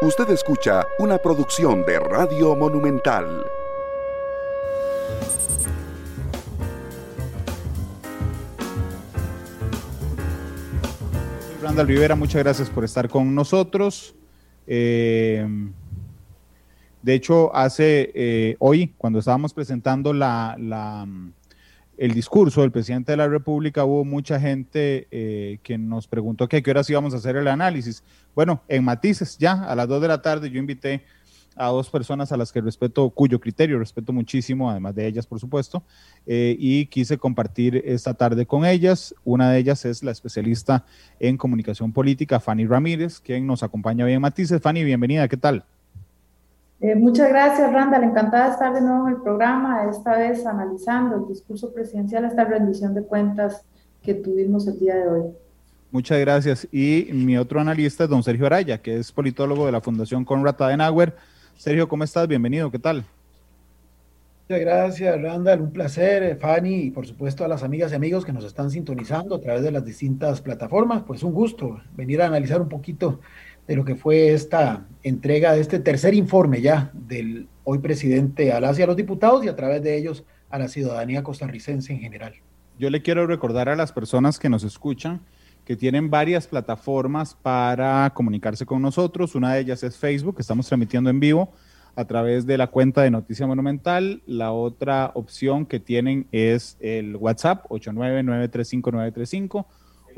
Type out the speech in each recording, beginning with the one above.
Usted escucha una producción de Radio Monumental. Randall Rivera, muchas gracias por estar con nosotros. Eh, de hecho, hace eh, hoy, cuando estábamos presentando la, el discurso del presidente de la República, hubo mucha gente eh, que nos preguntó que a qué horas íbamos a hacer el análisis. Bueno, en matices, ya a las 2 de la tarde yo invité a dos personas a las que respeto, cuyo criterio respeto muchísimo, además de ellas, por supuesto, eh, y quise compartir esta tarde con ellas. Una de ellas es la especialista en comunicación política, Fanny Ramírez, quien nos acompaña hoy en Matices. Fanny, bienvenida, ¿qué tal? Eh, muchas gracias, Randall. Encantada de estar de nuevo en el programa, esta vez analizando el discurso presidencial, esta rendición de cuentas que tuvimos el día de hoy. Muchas gracias. Y mi otro analista es don Sergio Araya, que es politólogo de la Fundación Conrad Adenauer. Sergio, ¿cómo estás? Bienvenido, ¿qué tal? Muchas gracias, Randall. Un placer, eh, Fanny, y por supuesto a las amigas y amigos que nos están sintonizando a través de las distintas plataformas. Pues un gusto venir a analizar un poquito de lo que fue esta entrega de este tercer informe ya del hoy presidente a las y a los diputados y a través de ellos a la ciudadanía costarricense en general. Yo le quiero recordar a las personas que nos escuchan que tienen varias plataformas para comunicarse con nosotros. Una de ellas es Facebook, que estamos transmitiendo en vivo a través de la cuenta de Noticia Monumental. La otra opción que tienen es el WhatsApp 899359935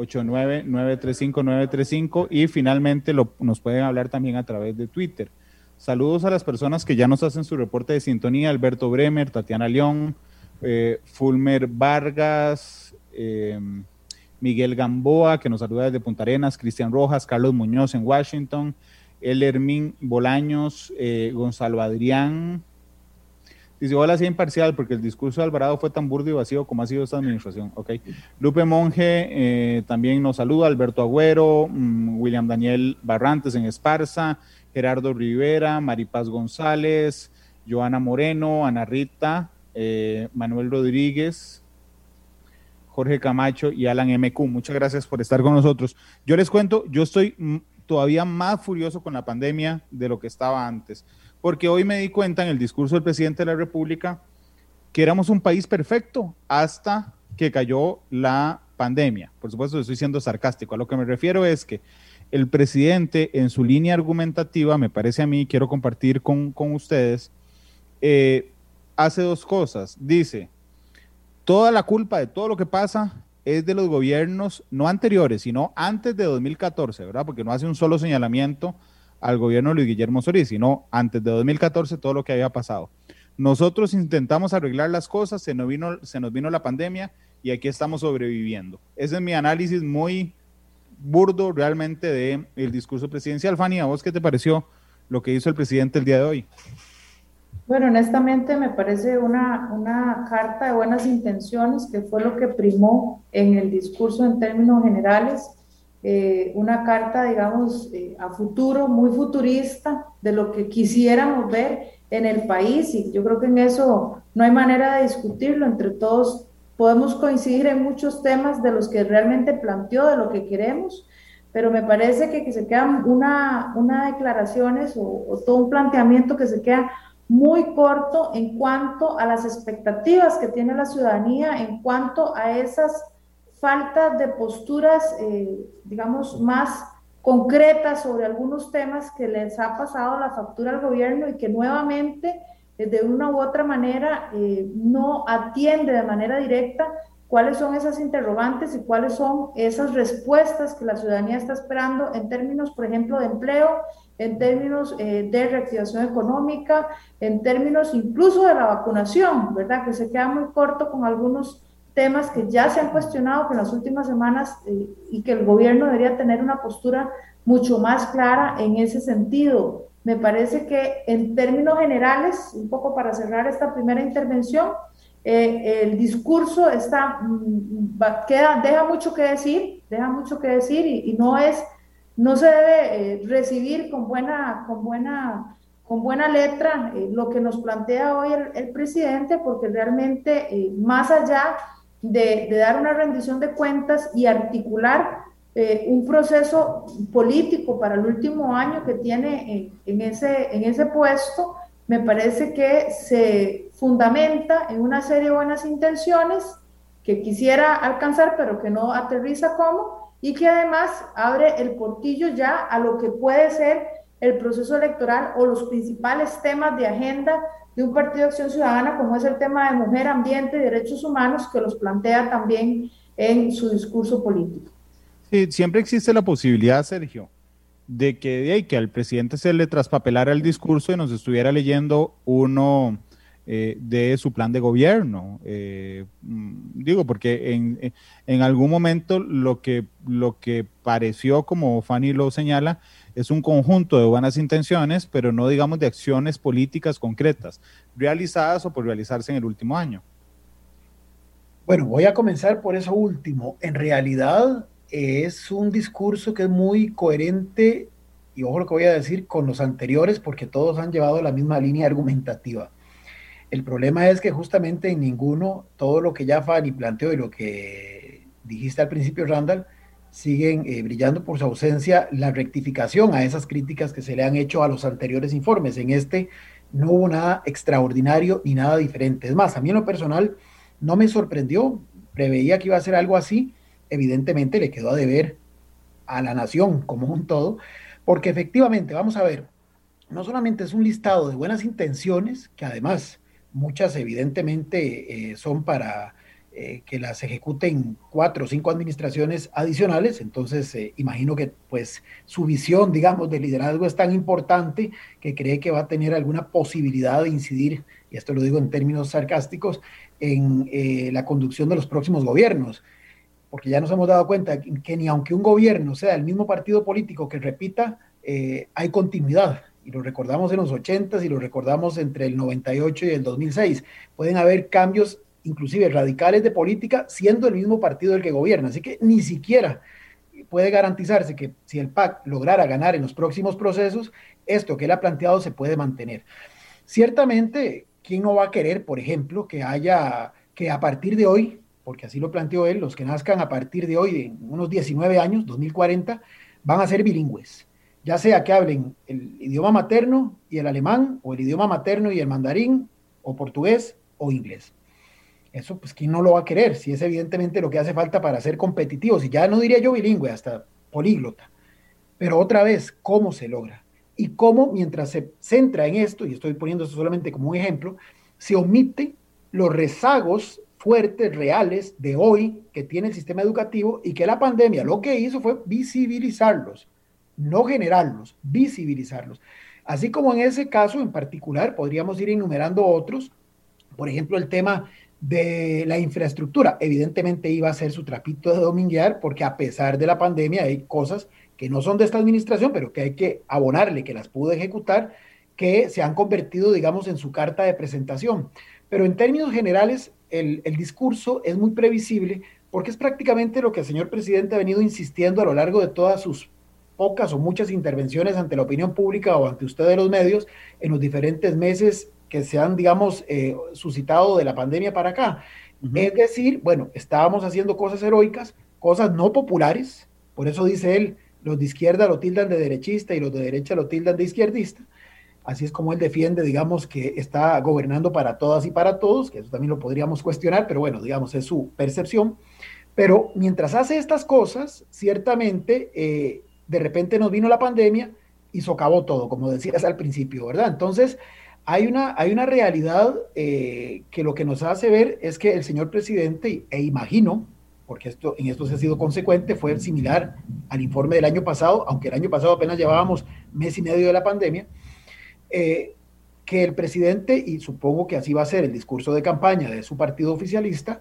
899-35935 y finalmente lo, nos pueden hablar también a través de Twitter. Saludos a las personas que ya nos hacen su reporte de sintonía, Alberto Bremer, Tatiana León, eh, Fulmer Vargas, em, Miguel Gamboa, que nos saluda desde Punta Arenas, Cristian Rojas, Carlos Muñoz en Washington, Elermín Bolaños, eh, Gonzalo Adrián, Dice, hola, sea imparcial, porque el discurso de Alvarado fue tan burdo y vacío como ha sido esta administración. Ok. Lupe Monge eh, también nos saluda, Alberto Agüero, mm, William Daniel Barrantes en Esparza, Gerardo Rivera, Maripaz González, Joana Moreno, Ana Rita, eh, Manuel Rodríguez, Jorge Camacho y Alan MQ. Muchas gracias por estar con nosotros. Yo les cuento, yo estoy todavía más furioso con la pandemia de lo que estaba antes porque hoy me di cuenta en el discurso del presidente de la República que éramos un país perfecto hasta que cayó la pandemia. Por supuesto, estoy siendo sarcástico. A lo que me refiero es que el presidente en su línea argumentativa, me parece a mí, quiero compartir con, ustedes, eh, hace dos cosas. Dice, toda la culpa de todo lo que pasa es de los gobiernos, no anteriores, sino antes de 2014, ¿verdad? Porque no hace un solo señalamiento al gobierno de Luis Guillermo Solís, sino antes de 2014 todo lo que había pasado. Nosotros intentamos arreglar las cosas, se nos vino, la pandemia y aquí estamos sobreviviendo. Ese es mi análisis muy burdo realmente del el discurso presidencial. Fanny, ¿a vos qué te pareció lo que hizo el presidente el día de hoy? Bueno, honestamente me parece una, una carta de buenas intenciones que fue lo que primó en el discurso en términos generales. Eh, una carta, digamos, eh, a futuro, muy futurista de lo que quisiéramos ver en el país y yo creo que en eso no hay manera de discutirlo, entre todos podemos coincidir en muchos temas de los que realmente planteó, de lo que queremos, pero me parece que, que se quedan una, una declaraciones o, o todo un planteamiento que se queda muy corto en cuanto a las expectativas que tiene la ciudadanía, en cuanto a esas falta de posturas, eh, digamos, más concretas sobre algunos temas que les ha pasado la factura al gobierno y que nuevamente, eh, de una u otra manera, eh, no atiende de manera directa cuáles son esas interrogantes y cuáles son esas respuestas que la ciudadanía está esperando en términos, por ejemplo, de empleo, en términos de reactivación económica, en términos incluso de la vacunación, ¿verdad? Que se queda muy corto con algunos temas que ya se han cuestionado en las últimas semanas eh, y que el gobierno debería tener una postura mucho más clara en ese sentido. Me parece que en términos generales, un poco para cerrar esta primera intervención, eh, el discurso está, mm, queda, deja mucho que decir, deja mucho que decir y, no es, no se debe eh, recibir con buena, con buena, con buena letra lo que nos plantea hoy el, presidente, porque realmente más allá de, dar una rendición de cuentas y articular eh, un proceso político para el último año que tiene en, ese, en ese puesto, me parece que se fundamenta en una serie de buenas intenciones que quisiera alcanzar, pero que no aterriza. Como, y que además abre el portillo ya a lo que puede ser el proceso electoral o los principales temas de agenda de un partido de acción ciudadana, como es el tema de mujer, ambiente y derechos humanos, que los plantea también en su discurso político. Sí, siempre existe la posibilidad, Sergio, de que, de que al presidente se le traspapelara el discurso y nos estuviera leyendo uno eh, de su plan de gobierno. Eh, mm, digo, porque en, en, algún momento lo que, lo que pareció, como Fanny lo señala, es un conjunto de buenas intenciones, pero no digamos de acciones políticas concretas, realizadas o por realizarse en el último año. Bueno, voy a comenzar por eso último. En realidad es un discurso que es muy coherente, y ojo lo que voy a decir, con los anteriores, porque todos han llevado la misma línea argumentativa. El problema es que justamente en ninguno, todo lo que ya Fanny planteó y lo que dijiste al principio, Randall, siguen eh, brillando por su ausencia la rectificación a esas críticas que se le han hecho a los anteriores informes. En este no hubo nada extraordinario ni nada diferente. Es más, a mí en lo personal no me sorprendió, preveía que iba a ser algo así, evidentemente le quedó a deber a la nación como un todo, porque efectivamente, vamos a ver, no solamente es un listado de buenas intenciones, que además muchas evidentemente eh, son para eh, que las ejecuten cuatro o cinco administraciones adicionales, entonces eh, imagino que pues su visión, digamos, de liderazgo es tan importante que cree que va a tener alguna posibilidad de incidir, y esto lo digo en términos sarcásticos, en la conducción de los próximos gobiernos, porque ya nos hemos dado cuenta que, ni aunque un gobierno sea el mismo partido político que repita, hay continuidad y lo recordamos en los 80 y lo recordamos entre el 98 y el 2006. Pueden haber cambios inclusive radicales de política siendo el mismo partido el que gobierna. Así que ni siquiera puede garantizarse que si el PAC lograra ganar en los próximos procesos, esto que él ha planteado se puede mantener. Ciertamente, ¿quién no va a querer, por ejemplo, que haya, que a partir de hoy, porque así lo planteó él, los que nazcan a partir de hoy, en unos 19 años, 2040, van a ser bilingües? Ya sea que hablen el idioma materno y el alemán, o el idioma materno y el mandarín, o portugués o inglés. Eso, pues, ¿quién no lo va a querer? Si es evidentemente lo que hace falta para ser competitivos, y ya no diría yo bilingüe, hasta políglota. Pero otra vez, ¿cómo se logra? Y cómo, mientras se centra en esto, y estoy poniendo esto solamente como un ejemplo, se omite los rezagos fuertes, reales de hoy que tiene el sistema educativo y que la pandemia lo que hizo fue visibilizarlos no generarlos, visibilizarlos. Así como en ese caso en particular, podríamos ir enumerando otros, por ejemplo, el tema de la infraestructura. Evidentemente iba a ser su trapito de dominguear, porque a pesar de la pandemia hay cosas que no son de esta administración, pero que hay que abonarle, que las pudo ejecutar, que se han convertido, digamos, en su carta de presentación. Pero en términos generales, el, el discurso es muy previsible porque es prácticamente lo que el señor presidente ha venido insistiendo a lo largo de todas sus pocas o muchas intervenciones ante la opinión pública o ante ustedes los medios en los diferentes meses que se han, digamos, eh, suscitado de la pandemia para acá. Es decir, bueno, estábamos haciendo cosas heroicas, cosas no populares, por eso dice él, los de izquierda lo tildan de derechista y los de derecha lo tildan de izquierdista. Así es como él defiende, digamos, que está gobernando para todas y para todos, que eso también lo podríamos cuestionar, pero bueno, digamos, es su percepción. Pero mientras hace estas cosas, ciertamente eh, de repente nos vino la pandemia y socavó todo, como decías al principio, ¿verdad? Entonces, hay una, hay una realidad eh, que lo que nos hace ver es que el señor presidente, e imagino, porque esto, en esto se ha sido consecuente, fue similar al informe del año pasado, aunque el año pasado apenas llevábamos mes y medio de la pandemia, eh, que el presidente, y supongo que así va a ser el discurso de campaña de su partido oficialista,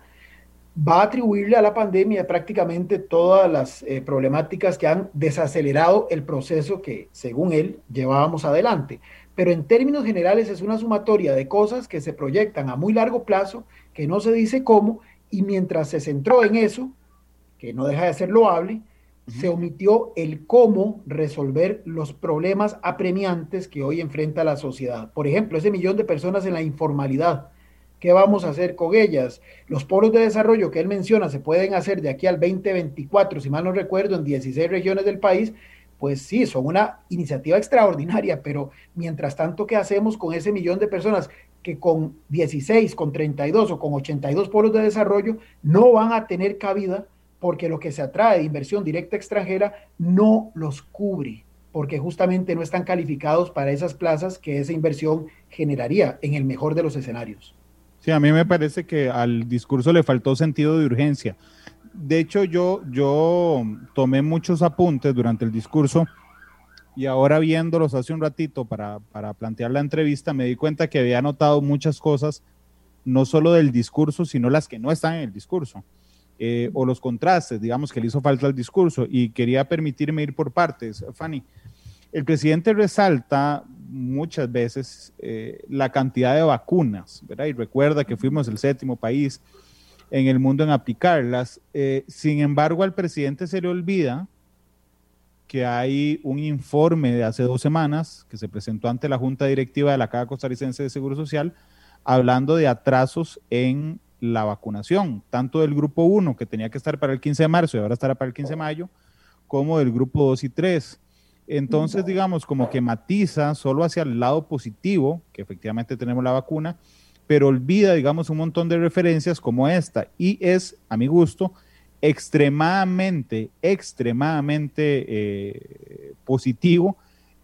va a atribuirle a la pandemia prácticamente todas las eh, problemáticas que han desacelerado el proceso que, según él, llevábamos adelante. Pero en términos generales es una sumatoria de cosas que se proyectan a muy largo plazo, que no se dice cómo, y mientras se centró en eso, que no deja de ser loable, se omitió el cómo resolver los problemas apremiantes que hoy enfrenta la sociedad. Por ejemplo, ese millón de personas en la informalidad ¿Qué vamos a hacer con ellas? Los polos de desarrollo que él menciona se pueden hacer de aquí al 2024, si mal no recuerdo, en 16 regiones del país. Pues sí, son una iniciativa extraordinaria, pero mientras tanto, ¿qué hacemos con ese millón de personas que con 16, con 32 o con 82 polos de desarrollo no van a tener cabida porque lo que se atrae de inversión directa extranjera no los cubre? porque justamente no están calificados para esas plazas que esa inversión generaría en el mejor de los escenarios. Sí, a mí me parece que al discurso le faltó sentido de urgencia. De hecho, yo, yo tomé muchos apuntes durante el discurso y ahora viéndolos hace un ratito para, para plantear la entrevista, me di cuenta que había notado muchas cosas, no solo del discurso, sino las que no están en el discurso. Eh, o los contrastes, digamos, que le hizo falta al discurso. Y quería permitirme ir por partes. Fanny, el presidente resalta muchas veces eh, la cantidad de vacunas, ¿verdad? Y recuerda que fuimos el séptimo país en el mundo en aplicarlas. Eh, sin embargo, al presidente se le olvida que hay un informe de hace dos semanas que se presentó ante la Junta Directiva de la Caja Costarricense de Seguro Social hablando de atrasos en la vacunación, tanto del grupo 1, que tenía que estar para el 15 de marzo y ahora estará para el 15 de mayo, como del grupo 2 y 3. Entonces, digamos, como que matiza solo hacia el lado positivo, que efectivamente tenemos la vacuna, pero olvida, digamos, un montón de referencias como esta. Y es, a mi gusto, extremadamente, extremadamente eh, positivo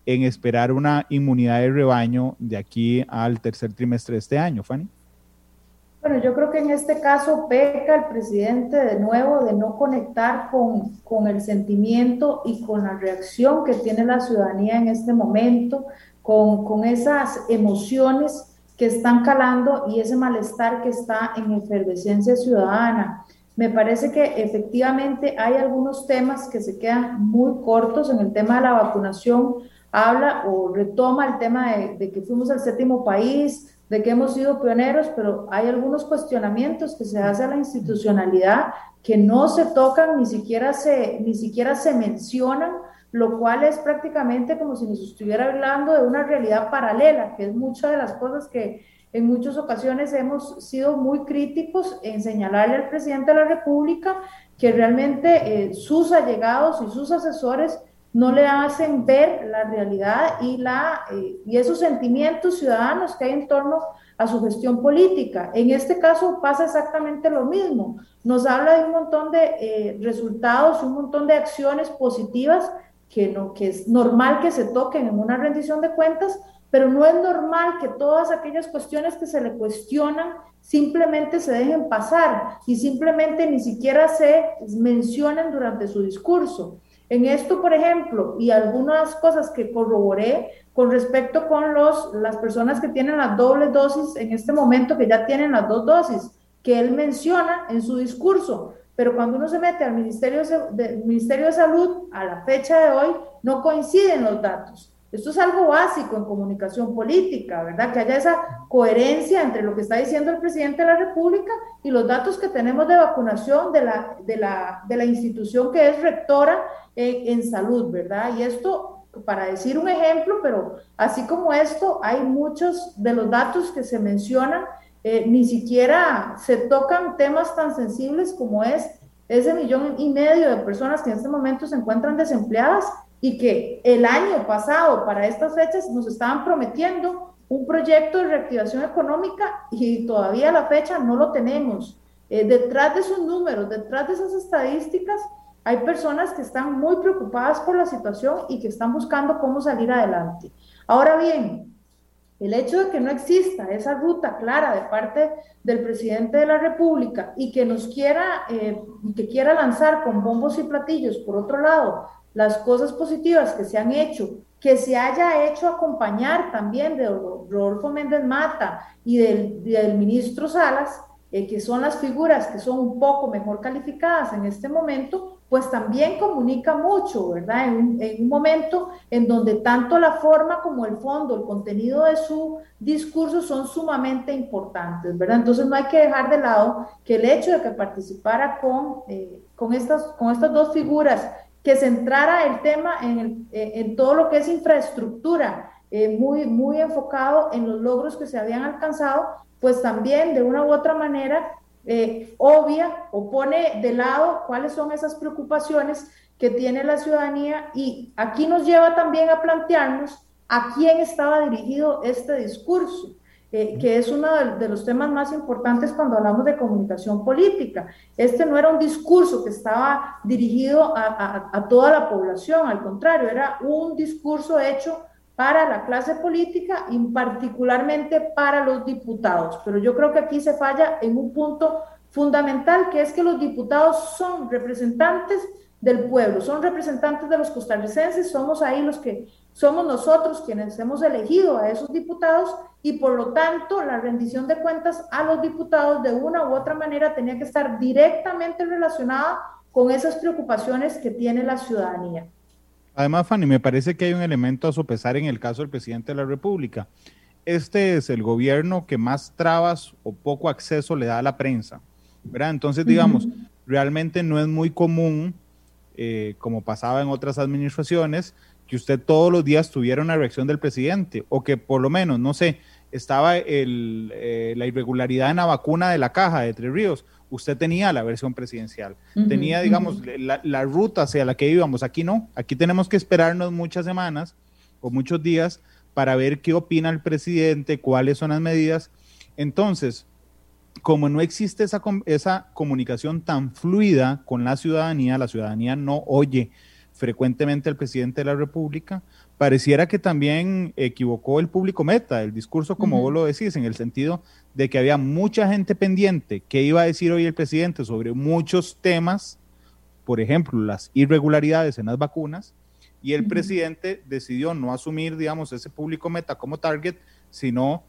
en esperar una inmunidad de rebaño de aquí al tercer trimestre de este año, Fanny. Bueno, yo creo que en este caso peca el presidente de nuevo de no conectar con, con, el sentimiento y con la reacción que tiene la ciudadanía en este momento, con, con esas emociones que están calando y ese malestar que está en efervescencia ciudadana. Me parece que efectivamente hay algunos temas que se quedan muy cortos en el tema de la vacunación. Habla o retoma el tema de, de que fuimos el séptimo país, de que hemos sido pioneros, pero hay algunos cuestionamientos que se hace a la institucionalidad que no se tocan, ni siquiera se, ni siquiera se mencionan, lo cual es prácticamente como si nos estuviera hablando de una realidad paralela, que es muchas de las cosas que en muchas ocasiones hemos sido muy críticos en señalarle al presidente de la República que realmente eh, sus allegados y sus asesores no le hacen ver la realidad y, la, eh, y esos sentimientos ciudadanos que hay en torno a su gestión política. En este caso pasa exactamente lo mismo. Nos habla de un montón de eh, resultados, un montón de acciones positivas que, no, que es normal que se toquen en una rendición de cuentas, pero no es normal que todas aquellas cuestiones que se le cuestionan simplemente se dejen pasar y simplemente ni siquiera se mencionen durante su discurso. En esto, por ejemplo, y algunas cosas que corroboré con respecto con los, las personas que tienen las dobles dosis en este momento, que ya tienen las dos dosis, que él menciona en su discurso, pero cuando uno se mete al Ministerio Ministerio de Salud, a la fecha de hoy, no coinciden los datos. Esto es algo básico en comunicación política, ¿verdad? Que haya esa coherencia entre lo que está diciendo el presidente de la República y los datos que tenemos de vacunación de la, de la, de la institución que es rectora en, salud, ¿verdad? Y esto, para decir un ejemplo, pero así como esto, hay muchos de los datos que se mencionan, eh, ni siquiera se tocan temas tan sensibles como es ese millón y medio de personas que en este momento se encuentran desempleadas y que el año pasado, para estas fechas, nos estaban prometiendo un proyecto de reactivación económica y todavía a la fecha no lo tenemos. Eh, detrás de esos números, detrás de esas estadísticas, hay personas que están muy preocupadas por la situación y que están buscando cómo salir adelante. Ahora bien, el hecho de que no exista esa ruta clara de parte del presidente de la República y que nos quiera, eh, que quiera lanzar con bombos y platillos, por otro lado, las cosas positivas que se han hecho, que se haya hecho acompañar también de Rodolfo Méndez Mata y del, del ministro Salas, eh, que son las figuras que son un poco mejor calificadas en este momento, pues también comunica mucho, ¿verdad? En un, momento en donde tanto la forma como el fondo, el contenido de su discurso son sumamente importantes, ¿verdad? Entonces no hay que dejar de lado que el hecho de que participara con, eh, con, estas, con estas dos figuras, que centrara el tema en, eh, en todo lo que es infraestructura, eh, muy, muy enfocado en los logros que se habían alcanzado, pues también de una u otra manera eh, obvia o pone de lado cuáles son esas preocupaciones que tiene la ciudadanía y aquí nos lleva también a plantearnos a quién estaba dirigido este discurso. Que es uno de, los temas más importantes cuando hablamos de comunicación política. Este no era un discurso que estaba dirigido a, toda la población, al contrario, era un discurso hecho para la clase política y particularmente para los diputados. Pero yo creo que aquí se falla en un punto fundamental, que es que los diputados son representantes del pueblo, son representantes de los costarricenses, somos ahí los que somos nosotros quienes hemos elegido a esos diputados y por lo tanto la rendición de cuentas a los diputados de una u otra manera tenía que estar directamente relacionada con esas preocupaciones que tiene la ciudadanía. Además, Fanny, me parece que hay un elemento a sopesar en el caso del presidente de la República. Este es el gobierno que más trabas o poco acceso le da a la prensa, ¿verdad? Entonces, digamos, realmente no es muy común, eh, como pasaba en otras administraciones, que usted todos los días tuviera una reacción del presidente o que por lo menos, no sé, estaba el, eh, la irregularidad en la vacuna de la caja de Tres Ríos, usted tenía la versión presidencial, tenía, digamos, la, la, ruta hacia la que íbamos. Aquí no, aquí tenemos que esperarnos muchas semanas o muchos días para ver qué opina el presidente, cuáles son las medidas. Entonces, como no existe esa, esa comunicación tan fluida con la ciudadanía, la ciudadanía no oye frecuentemente al presidente de la República, pareciera que también equivocó el público meta, el discurso, como vos lo decís, en el sentido de que había mucha gente pendiente. Que iba a decir hoy el presidente sobre muchos temas, por ejemplo, las irregularidades en las vacunas, y el presidente decidió no asumir, digamos, ese público meta como target, sino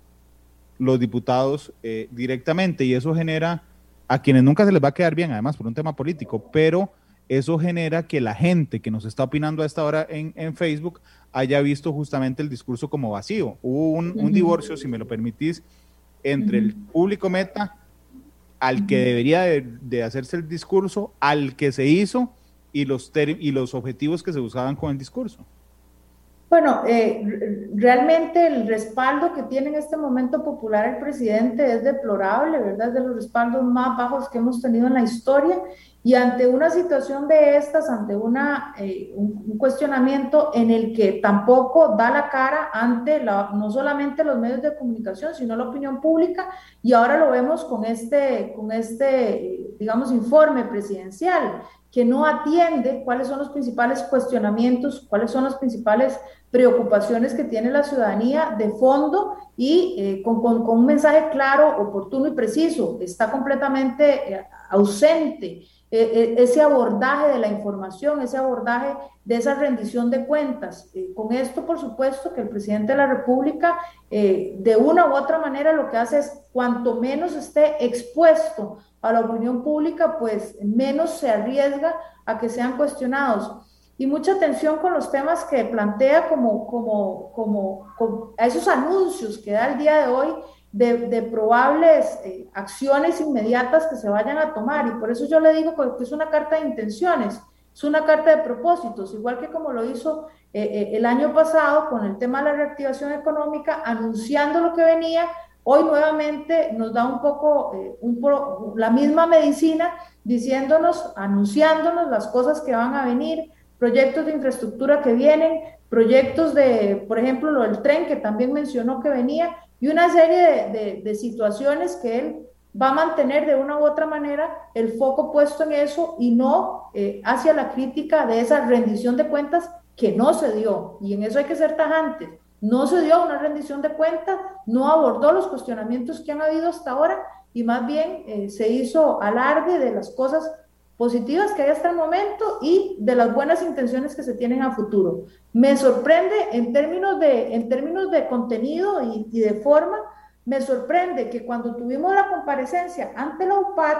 los diputados eh, directamente, y eso genera a quienes nunca se les va a quedar bien, además, por un tema político, pero eso genera que la gente que nos está opinando a esta hora en, Facebook haya visto justamente el discurso como vacío. Hubo un, divorcio, si me lo permitís, entre el público meta, al que debería de, hacerse el discurso, al que se hizo y los, y los objetivos que se buscaban con el discurso. Bueno, eh, realmente el respaldo que tiene en este momento popular el presidente es deplorable, ¿verdad? Es de los respaldos más bajos que hemos tenido en la historia y ante una situación de estas, ante una, eh, un, cuestionamiento en el que tampoco da la cara ante la, no solamente los medios de comunicación, sino la opinión pública, y ahora lo vemos con este, con este digamos, informe presidencial, que no atiende cuáles son los principales cuestionamientos, cuáles son las principales preocupaciones que tiene la ciudadanía de fondo y eh, con, con, con, un mensaje claro, oportuno y preciso. Está completamente eh, ausente ese abordaje de la información, ese abordaje de esa rendición de cuentas. Eh, con esto, por supuesto, que el presidente de la República, eh, de una u otra manera, lo que hace es, cuanto menos esté expuesto a la opinión pública, pues menos se arriesga a que sean cuestionados. Y mucha atención con los temas que plantea como, como, como, como a esos anuncios que da el día de hoy de, probables eh, acciones inmediatas que se vayan a tomar. Y por eso yo le digo que es una carta de intenciones, es una carta de propósitos, igual que como lo hizo eh, eh, el año pasado con el tema de la reactivación económica, anunciando lo que venía. Hoy nuevamente nos da un poco la misma medicina diciéndonos, anunciándonos las cosas que van a venir, proyectos de infraestructura que vienen, proyectos de, por ejemplo, lo del tren que también mencionó que venía, y una serie de, situaciones que él va a mantener de una u otra manera el foco puesto en eso y no eh, hacia la crítica de esa rendición de cuentas que no se dio. Y en eso hay que ser tajantes. No se dio una rendición de cuentas, no abordó los cuestionamientos que han habido hasta ahora y más bien eh, se hizo alarde de las cosas positivas que hay hasta el momento y de las buenas intenciones que se tienen a futuro. Me sorprende en términos de, en términos de contenido y, de forma, me sorprende que cuando tuvimos la comparecencia ante la UPAD,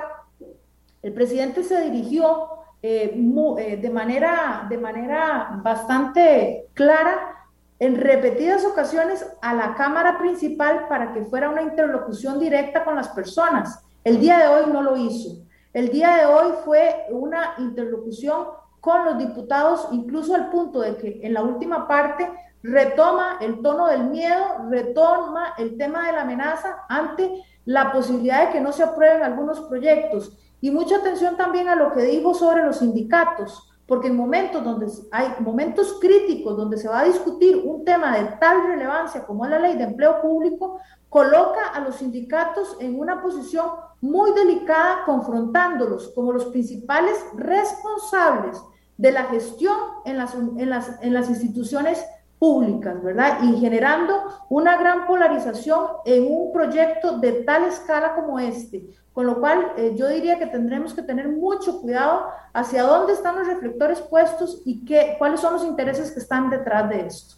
el presidente se dirigió eh, eh, de, manera, de manera bastante clara en repetidas ocasiones a la Cámara Principal para que fuera una interlocución directa con las personas. El día de hoy no lo hizo. El día de hoy fue una interlocución con los diputados, incluso al punto de que en la última parte retoma el tono del miedo, retoma el tema de la amenaza ante la posibilidad de que no se aprueben algunos proyectos. Y mucha atención también a lo que dijo sobre los sindicatos, porque en momentos donde hay momentos críticos donde se va a discutir un tema de tal relevancia como es la ley de empleo público, coloca a los sindicatos en una posición muy delicada, confrontándolos como los principales responsables de la gestión en las, en las, en las instituciones públicas, ¿verdad? Y generando una gran polarización en un proyecto de tal escala como este. Con lo cual, eh, yo diría que tendremos que tener mucho cuidado hacia dónde están los reflectores puestos y qué, cuáles son los intereses que están detrás de esto.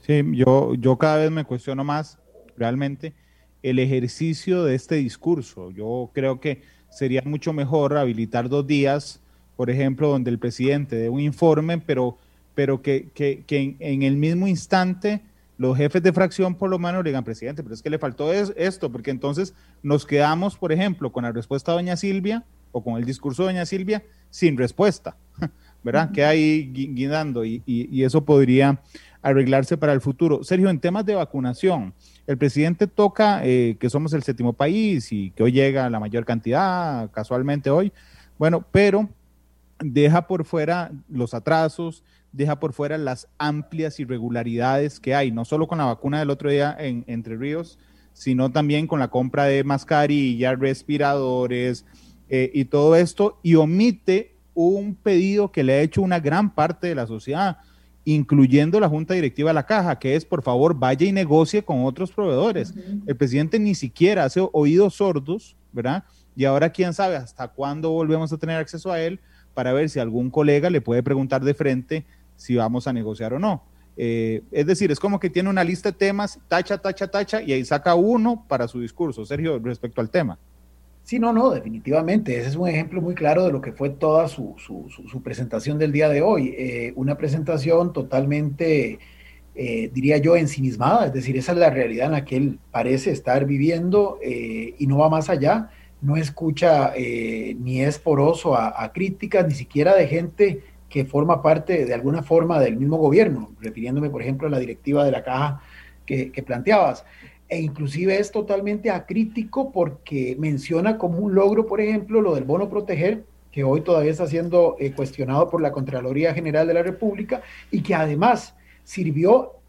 Sí, yo, yo cada vez me cuestiono más realmente el ejercicio de este discurso. Yo creo que sería mucho mejor habilitar dos días, por ejemplo, donde el presidente dé un informe, pero pero que, que, que en, el mismo instante los jefes de fracción por lo menos le digan, presidente, pero es que le faltó esto, porque entonces nos quedamos, por ejemplo, con la respuesta de doña Silvia o con el discurso de doña Silvia sin respuesta, ¿verdad? Que ahí guindando y, y, eso podría arreglarse para el futuro. Sergio, en temas de vacunación, el presidente toca eh, que somos el séptimo país y que hoy llega la mayor cantidad, casualmente hoy, bueno, pero deja por fuera los atrasos, deja por fuera las amplias irregularidades que hay, no solo con la vacuna del otro día en Entre Ríos, sino también con la compra de mascarillas, respiradores eh, y todo esto, y omite un pedido que le ha hecho una gran parte de la sociedad, incluyendo la Junta Directiva de la Caja, que es, por favor, vaya y negocie con otros proveedores. El presidente ni siquiera hace oídos sordos, ¿verdad? Y ahora quién sabe hasta cuándo volvemos a tener acceso a él para ver si algún colega le puede preguntar de frente si vamos a negociar o no. Eh, es decir, es como que tiene una lista de temas, tacha, tacha, tacha, y ahí saca uno para su discurso. Sergio, respecto al tema. Sí, no, no, definitivamente. Ese es un ejemplo muy claro de lo que fue toda su, presentación del día de hoy. Eh, una presentación totalmente, eh, diría yo, ensimismada. Es decir, esa es la realidad en la que él parece estar viviendo y no va más allá. No escucha ni es poroso a, a críticas, ni siquiera de gente que forma parte de alguna forma del mismo gobierno, refiriéndome, por ejemplo, a la directiva de la caja que, planteabas. E inclusive es totalmente acrítico porque menciona como un logro, por ejemplo, lo del bono proteger, que hoy todavía está siendo eh, cuestionado por la Contraloría General de la República y que además sirvió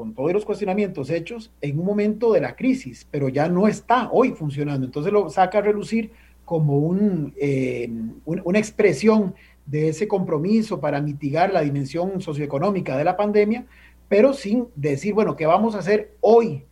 con todos los cuestionamientos hechos en un momento de la crisis, pero ya no está hoy funcionando. Entonces lo saca a relucir como un, eh, una expresión de ese compromiso para mitigar la dimensión socioeconómica de la pandemia, pero sin decir, bueno, ¿qué vamos a hacer hoy?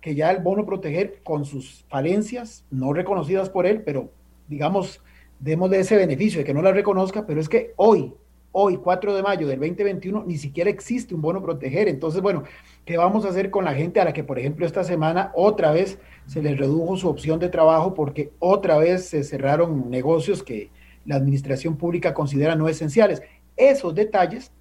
Que ya el bono proteger con sus falencias, no reconocidas por él, pero digamos, démosle ese beneficio de que no la reconozca, pero es que hoy, hoy, 4 de mayo del 2021, ni siquiera existe un bono proteger. Entonces, bueno, ¿qué vamos a hacer con la gente a la que, por ejemplo, esta semana otra vez se les redujo su opción de trabajo porque otra vez se cerraron negocios que, la administración pública considera no esenciales. Esos detalles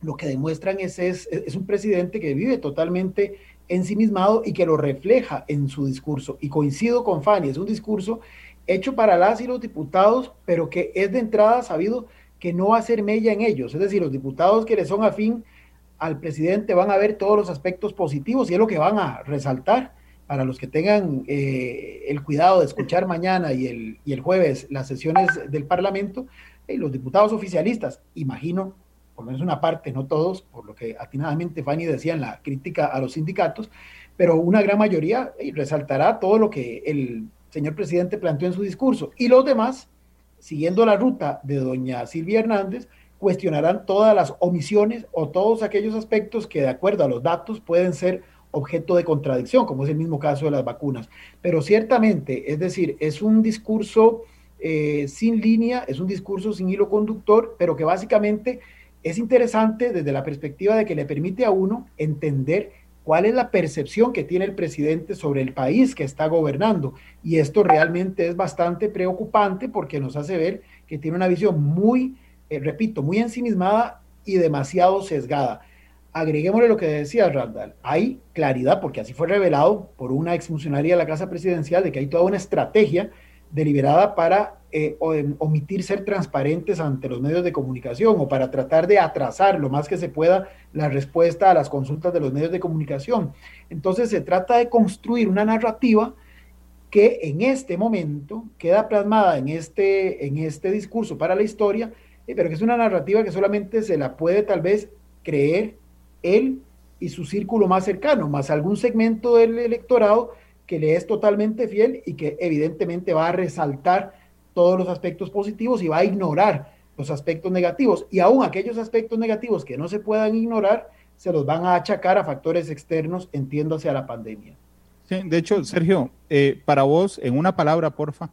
lo que demuestran es, es, es un presidente que vive totalmente ensimismado y que lo refleja en su discurso. Y coincido con Fanny, es un discurso hecho para las y los diputados, pero que es de entrada sabido que no va a ser mella en ellos. Es decir, los diputados que le son afín al presidente van a ver todos los aspectos positivos y es lo que van a resaltar para los que tengan eh, el cuidado de escuchar mañana y el, y el jueves las sesiones del Parlamento, eh, los diputados oficialistas, imagino, por lo menos una parte, no todos, por lo que atinadamente Fanny decía en la crítica a los sindicatos, pero una gran mayoría resaltará todo lo que el señor presidente planteó en su discurso. Y los demás, siguiendo la ruta de doña Silvia Hernández, cuestionarán todas las omisiones o todos aquellos aspectos que de acuerdo a los datos pueden ser objeto de contradicción, como es el mismo caso de las vacunas. Pero ciertamente, es decir, es un discurso eh, sin línea, es un discurso sin hilo conductor, pero que básicamente es interesante desde la perspectiva de que le permite a uno entender cuál es la percepción que tiene el presidente sobre el país que está gobernando. Y esto realmente es bastante preocupante porque nos hace ver que tiene una visión muy, eh, repito, muy ensimismada y demasiado sesgada agreguémosle lo que decía Randall, hay claridad, porque así fue revelado por una exfuncionaria de la Casa Presidencial, de que hay toda una estrategia deliberada para eh, omitir ser transparentes ante los medios de comunicación o para tratar de atrasar lo más que se pueda la respuesta a las consultas de los medios de comunicación. Entonces se trata de construir una narrativa que en este momento queda plasmada en este, en este discurso para la historia, eh, pero que es una narrativa que solamente se la puede tal vez creer él y su círculo más cercano, más algún segmento del electorado que le es totalmente fiel y que evidentemente va a resaltar todos los aspectos positivos y va a ignorar los aspectos negativos. Y aún aquellos aspectos negativos que no se puedan ignorar, se los van a achacar a factores externos, entiéndase a la pandemia. Sí, de hecho, Sergio, eh, para vos, en una palabra, porfa,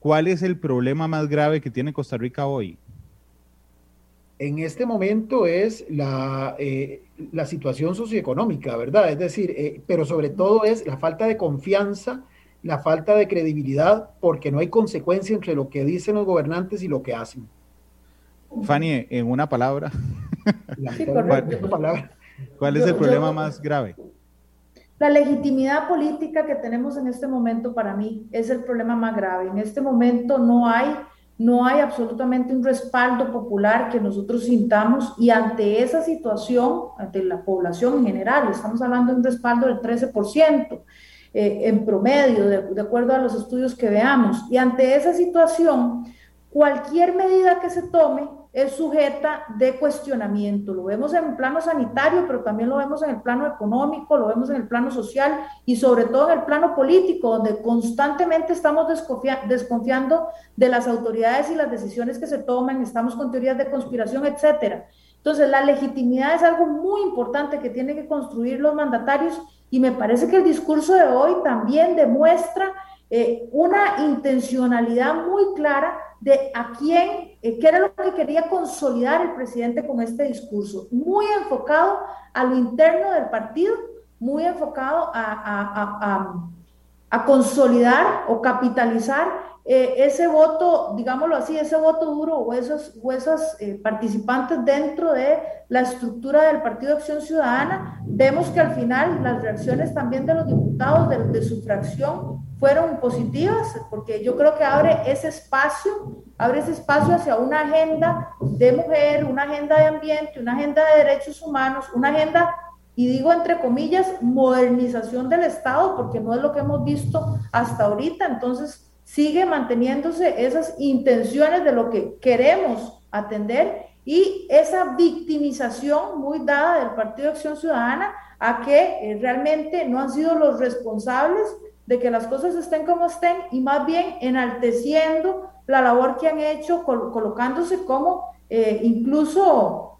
¿cuál es el problema más grave que tiene Costa Rica hoy? En este momento es la, eh, la situación socioeconómica, ¿verdad? Es decir, eh, pero sobre todo es la falta de confianza, la falta de credibilidad, porque no hay consecuencia entre lo que dicen los gobernantes y lo que hacen. Fanny, en una palabra. ¿Cuál, es el problema más grave? La legitimidad política que tenemos en este momento para mí es el problema más grave. En este momento no hay, no hay absolutamente un respaldo popular que nosotros sintamos y ante esa situación, ante la población en general, estamos hablando de un respaldo del 13% eh, en promedio, de, acuerdo a los estudios que veamos. Y ante esa situación, cualquier medida que se tome es sujeta de cuestionamiento. Lo vemos en el plano sanitario, pero también lo vemos en el plano económico, lo vemos en el plano social y sobre todo en el plano político, donde constantemente estamos desconfiando de las autoridades y las decisiones que se toman, estamos con teorías de conspiración, etcétera. Entonces, la legitimidad es algo muy importante que tienen que construir los mandatarios y me parece que el discurso de hoy también demuestra eh, una intencionalidad muy clara de a quién, eh, qué era lo que quería consolidar el presidente con este discurso, muy enfocado a lo interno del partido, muy enfocado a, a consolidar o capitalizar eh, ese voto, digámoslo así, ese voto duro o esos, o eh, participantes dentro de la estructura del Partido Acción Ciudadana, vemos que al final las reacciones también de los diputados de, de su fracción fueron positivas, porque yo creo que abre ese espacio, abre ese espacio hacia una agenda de mujer, una agenda de ambiente, una agenda de derechos humanos, una agenda y digo entre comillas, modernización del Estado, porque no es lo que hemos visto hasta ahorita. Entonces, sigue manteniéndose esas intenciones de lo que queremos atender y esa victimización muy dada del Partido de Acción Ciudadana a que eh, realmente no han sido los responsables de que las cosas estén como estén y más bien enalteciendo la labor que han hecho, colocándose como eh, incluso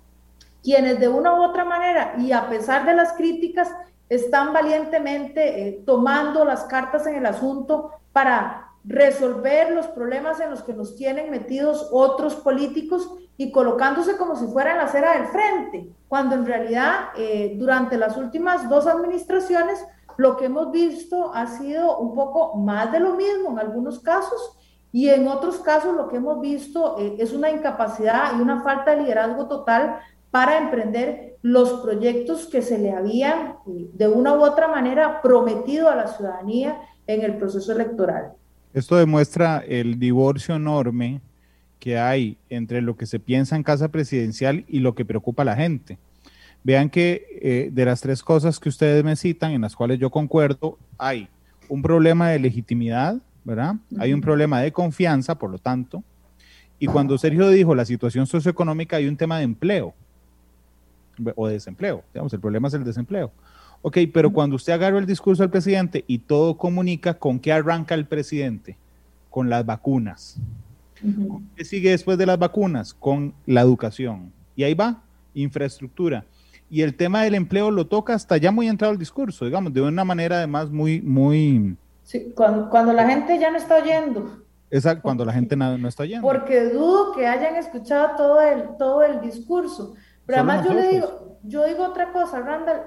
quienes de una u otra manera y a pesar de las críticas están valientemente eh, tomando las cartas en el asunto para resolver los problemas en los que nos tienen metidos otros políticos y colocándose como si fuera en la acera del frente, cuando en realidad eh, durante las últimas dos administraciones lo que hemos visto ha sido un poco más de lo mismo en algunos casos y en otros casos lo que hemos visto eh, es una incapacidad y una falta de liderazgo total para emprender los proyectos que se le habían eh, de una u otra manera prometido a la ciudadanía en el proceso electoral. Esto demuestra el divorcio enorme que hay entre lo que se piensa en casa presidencial y lo que preocupa a la gente. Vean que eh, de las tres cosas que ustedes me citan, en las cuales yo concuerdo, hay un problema de legitimidad, ¿verdad? Hay un problema de confianza, por lo tanto. Y cuando Sergio dijo la situación socioeconómica, hay un tema de empleo o de desempleo. Digamos, el problema es el desempleo. Ok, pero cuando usted agarra el discurso del presidente y todo comunica, ¿con qué arranca el presidente? Con las vacunas. ¿Qué sigue después de las vacunas? Con la educación. Y ahí va, infraestructura. Y el tema del empleo lo toca hasta ya muy entrado el discurso, digamos, de una manera además muy, muy... Sí, cuando, la gente ya no está oyendo. Exacto, cuando la gente no, no, está oyendo. Porque dudo que hayan escuchado todo el, todo el discurso. Pero además yo le digo, yo digo otra cosa, Randall,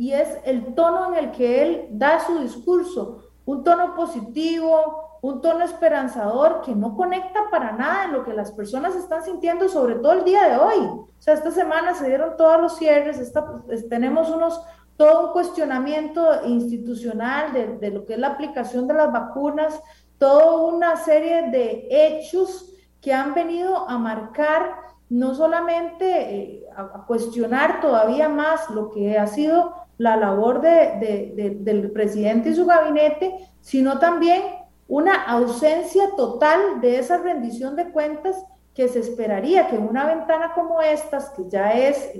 y es el tono en el que él da su discurso, un tono positivo, un tono esperanzador que no conecta para nada en lo que las personas están sintiendo, sobre todo el día de hoy. O sea, esta semana se dieron todos los cierres, esta, tenemos unos, todo un cuestionamiento institucional de, de, lo que es la aplicación de las vacunas, toda una serie de hechos que han venido a marcar no solamente eh, a, cuestionar todavía más lo que ha sido la labor del presidente y su gabinete, sino también una ausencia total de esa rendición de cuentas que se esperaría que en una ventana como estas, que ya es,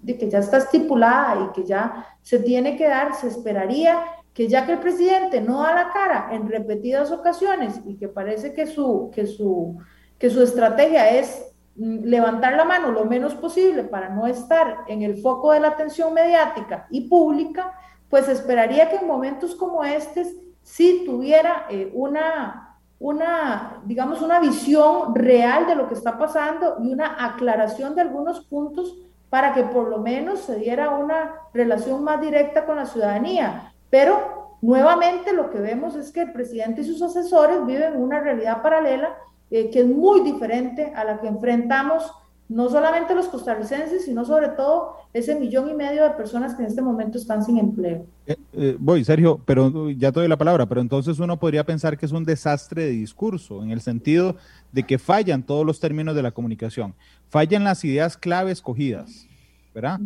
de que ya está estipulada y que ya se tiene que dar, se esperaría que ya que el presidente no da la cara en repetidas ocasiones y que parece que su, que su, que su estrategia es levantar la mano lo menos posible para no estar en el foco de la atención mediática y pública, pues esperaría que en momentos como estos sí tuviera eh, una, una, digamos, una visión real de lo que está pasando y una aclaración de algunos puntos para que por lo menos se diera una relación más directa con la ciudadanía. Pero nuevamente lo que vemos es que el presidente y sus asesores viven una realidad paralela eh, que es muy diferente a la que enfrentamos no solamente los costarricenses, sino sobre todo ese millón y medio de personas que en este momento están sin empleo. Eh, eh, voy, Sergio, pero ya te doy la palabra, pero entonces uno podría pensar que es un desastre de discurso, en el sentido de que fallan todos los términos de la comunicación, fallan las ideas clave escogidas, ¿verdad?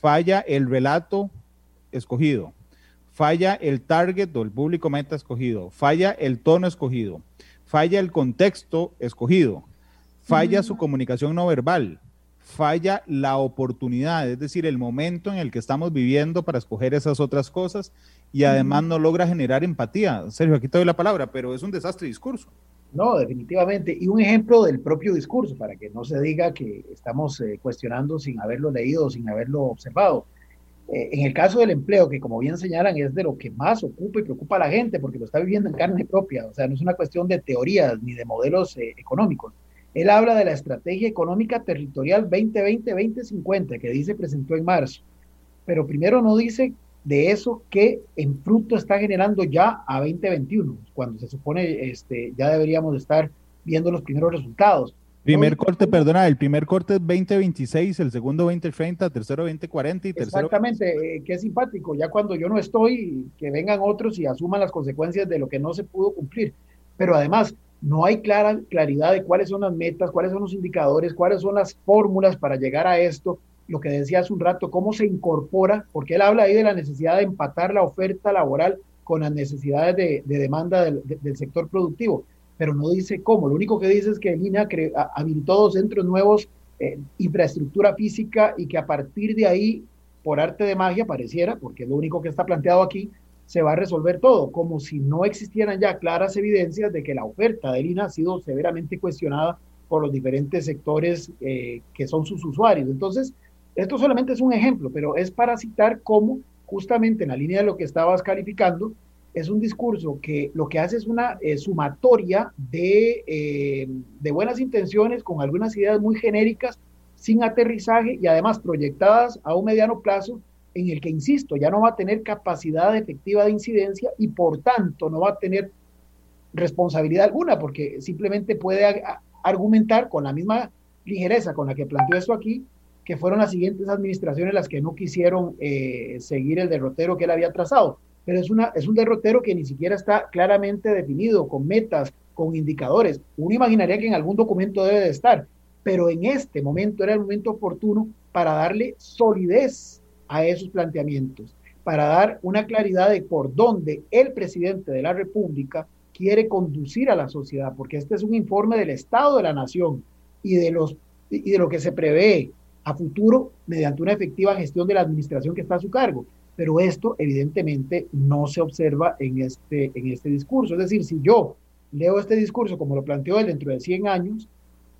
Falla el relato escogido, falla el target o el público meta escogido, falla el tono escogido, falla el contexto escogido falla su comunicación no verbal, falla la oportunidad, es decir, el momento en el que estamos viviendo para escoger esas otras cosas y además no logra generar empatía. Sergio, aquí te doy la palabra, pero es un desastre de discurso. No, definitivamente. Y un ejemplo del propio discurso, para que no se diga que estamos eh, cuestionando sin haberlo leído, sin haberlo observado. Eh, en el caso del empleo, que como bien señalan es de lo que más ocupa y preocupa a la gente, porque lo está viviendo en carne propia, o sea, no es una cuestión de teorías ni de modelos eh, económicos. Él habla de la Estrategia Económica Territorial 2020-2050 que dice presentó en marzo, pero primero no dice de eso que en fruto está generando ya a 2021, cuando se supone este, ya deberíamos estar viendo los primeros resultados. Primer corte, perdona, el primer corte es 2026, el segundo 2030, tercero 2040 y tercero... Exactamente, eh, que es simpático, ya cuando yo no estoy, que vengan otros y asuman las consecuencias de lo que no se pudo cumplir. Pero además, no hay clara, claridad de cuáles son las metas, cuáles son los indicadores, cuáles son las fórmulas para llegar a esto. Lo que decía hace un rato, cómo se incorpora, porque él habla ahí de la necesidad de empatar la oferta laboral con las necesidades de, demanda del, sector productivo, pero no dice cómo. Lo único que dice es que el INA habilitó dos centros nuevos, eh, infraestructura física, y que a partir de ahí, por arte de magia, pareciera, porque es lo único que está planteado aquí, se va a resolver todo, como si no existieran ya claras evidencias de que la oferta del INA ha sido severamente cuestionada por los diferentes sectores eh, que son sus usuarios. Entonces, esto solamente es un ejemplo, pero es para citar cómo justamente en la línea de lo que estabas calificando, es un discurso que lo que hace es una eh, sumatoria de, eh, de buenas intenciones con algunas ideas muy genéricas, sin aterrizaje y además proyectadas a un mediano plazo en el que, insisto, ya no va a tener capacidad efectiva de incidencia y por tanto no va a tener responsabilidad alguna, porque simplemente puede argumentar con la misma ligereza con la que planteó esto aquí, que fueron las siguientes administraciones las que no quisieron eh, seguir el derrotero que él había trazado. Pero es, una, es un derrotero que ni siquiera está claramente definido, con metas, con indicadores. Uno imaginaría que en algún documento debe de estar, pero en este momento era el momento oportuno para darle solidez a esos planteamientos, para dar una claridad de por dónde el presidente de la República quiere conducir a la sociedad, porque este es un informe del Estado de la Nación y de, los, y de lo que se prevé a futuro mediante una efectiva gestión de la administración que está a su cargo. Pero esto evidentemente no se observa en este, en este discurso. Es decir, si yo leo este discurso como lo planteó él dentro de 100 años,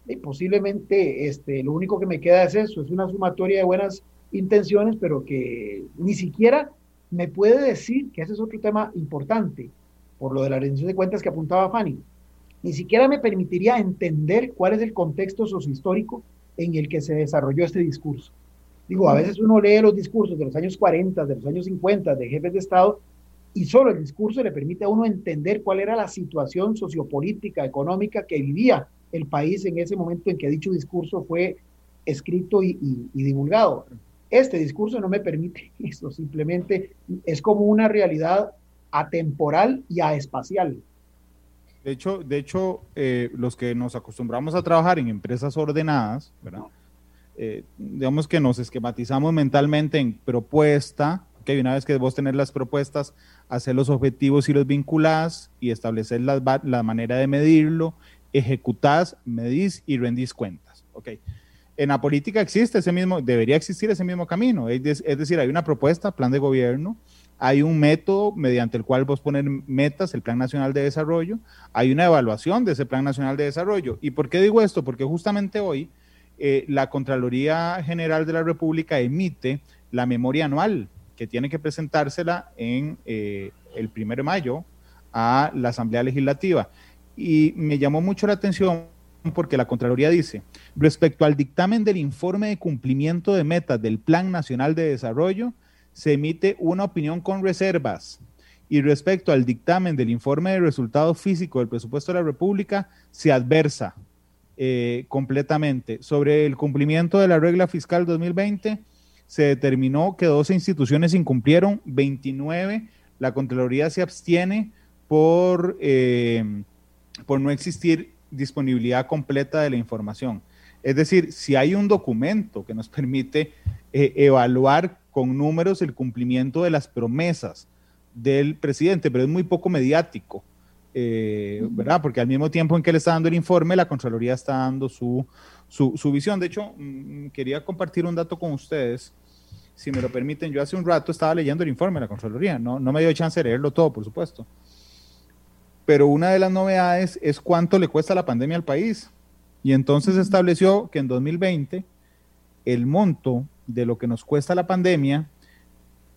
eh, posiblemente este, lo único que me queda es eso, es una sumatoria de buenas intenciones, pero que ni siquiera me puede decir, que ese es otro tema importante, por lo de la rendición de cuentas que apuntaba Fanny, ni siquiera me permitiría entender cuál es el contexto sociohistórico en el que se desarrolló este discurso. Digo, a veces uno lee los discursos de los años 40, de los años 50, de jefes de Estado, y solo el discurso le permite a uno entender cuál era la situación sociopolítica, económica que vivía el país en ese momento en que dicho discurso fue escrito y divulgado. Este discurso no me permite eso, simplemente es como una realidad atemporal y aespacial. De hecho, de hecho eh, los que nos acostumbramos a trabajar en empresas ordenadas, ¿verdad? Eh, digamos que nos esquematizamos mentalmente en propuesta, que una vez que vos tenés las propuestas, hacer los objetivos y los vinculás y establecer la, la manera de medirlo, ejecutás, medís y rendís cuentas. Okay. En la política existe ese mismo, debería existir ese mismo camino, es, decir, hay una propuesta, plan de gobierno, hay un método mediante el cual vos poner metas, el Plan Nacional de Desarrollo, hay una evaluación de ese Plan Nacional de Desarrollo. ¿Y por qué digo esto? Porque justamente hoy eh, la Contraloría General de la República emite la memoria anual que tiene que presentársela en eh, el primero de mayo a la Asamblea Legislativa. Y me llamó mucho la atención porque la Contraloría dice, respecto al dictamen del informe de cumplimiento de metas del Plan Nacional de Desarrollo, se emite una opinión con reservas. Y respecto al dictamen del informe de resultado físico del presupuesto de la República, se adversa eh, completamente. Sobre el cumplimiento de la regla fiscal 2020, se determinó que 12 instituciones incumplieron, 29, la Contraloría se abstiene por, eh, por no existir disponibilidad completa de la información. Es decir, si hay un documento que nos permite eh, evaluar con números el cumplimiento de las promesas del presidente, pero es muy poco mediático, eh, ¿verdad? Porque al mismo tiempo en que le está dando el informe, la Contraloría está dando su, su, visión. De hecho, mm, quería compartir un dato con ustedes, si me lo permiten. Yo hace un rato estaba leyendo el informe de la Contraloría, no, no me dio chance de leerlo todo, por supuesto. Pero una de las novedades es cuánto le cuesta la pandemia al país. Y entonces estableció que en 2020 el monto de lo que nos cuesta la pandemia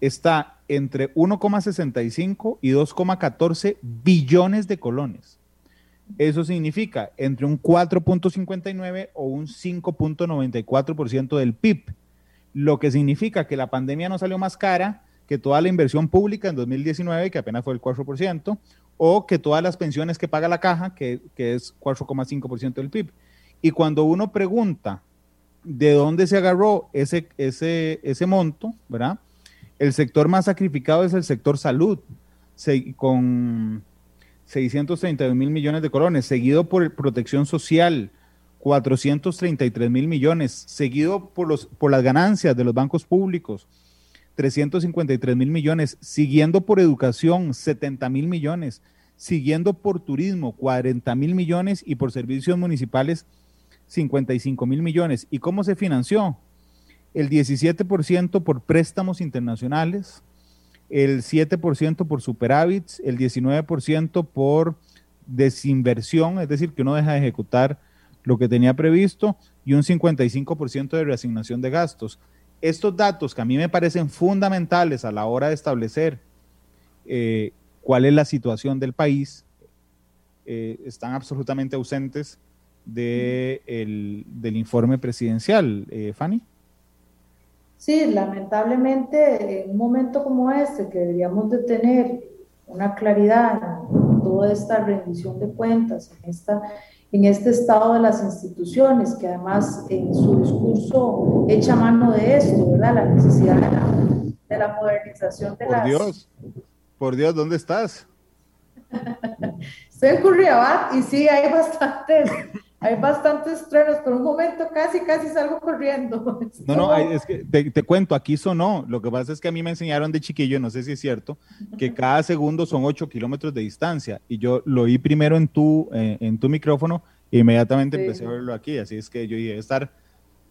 está entre 1,65 y 2,14 billones de colones. Eso significa entre un 4.59 o un 5.94% del PIB, lo que significa que la pandemia no salió más cara que toda la inversión pública en 2019, que apenas fue el 4%, o que todas las pensiones que paga la caja, que, es 4,5% del PIB. Y cuando uno pregunta de dónde se agarró ese, ese, ese monto, ¿verdad? El sector más sacrificado es el sector salud, con 632 mil millones de colones, seguido por protección social, 433 mil millones, seguido por, los, por las ganancias de los bancos públicos, 353 mil millones, siguiendo por educación, 70 mil millones, siguiendo por turismo, 40 mil millones y por servicios municipales, 55 mil millones. ¿Y cómo se financió? El 17% por préstamos internacionales, el 7% por superávits, el 19% por desinversión, es decir, que uno deja de ejecutar lo que tenía previsto, y un 55% de reasignación de gastos. Estos datos que a mí me parecen fundamentales a la hora de establecer eh, cuál es la situación del país, eh, están absolutamente ausentes de el, del informe presidencial. Eh, Fanny. Sí, lamentablemente en un momento como este, que deberíamos de tener una claridad en toda esta rendición de cuentas, en, esta, en este estado de las instituciones, que además en su discurso echa mano de esto, ¿verdad? La necesidad de la, modernización de por Dios, por Dios, ¿dónde estás? Estoy en Curriabat y sí, hay bastantes hay bastantes truenos, pero un momento casi, casi salgo corriendo. No, no, es que te, cuento, aquí sonó. Lo que pasa es que a mí me enseñaron de chiquillo, no sé si es cierto, que cada segundo son 8 kilómetros de distancia. Y yo lo oí primero en tu, eh, en tu micrófono e inmediatamente empecé a verlo aquí. Así es que yo iba a estar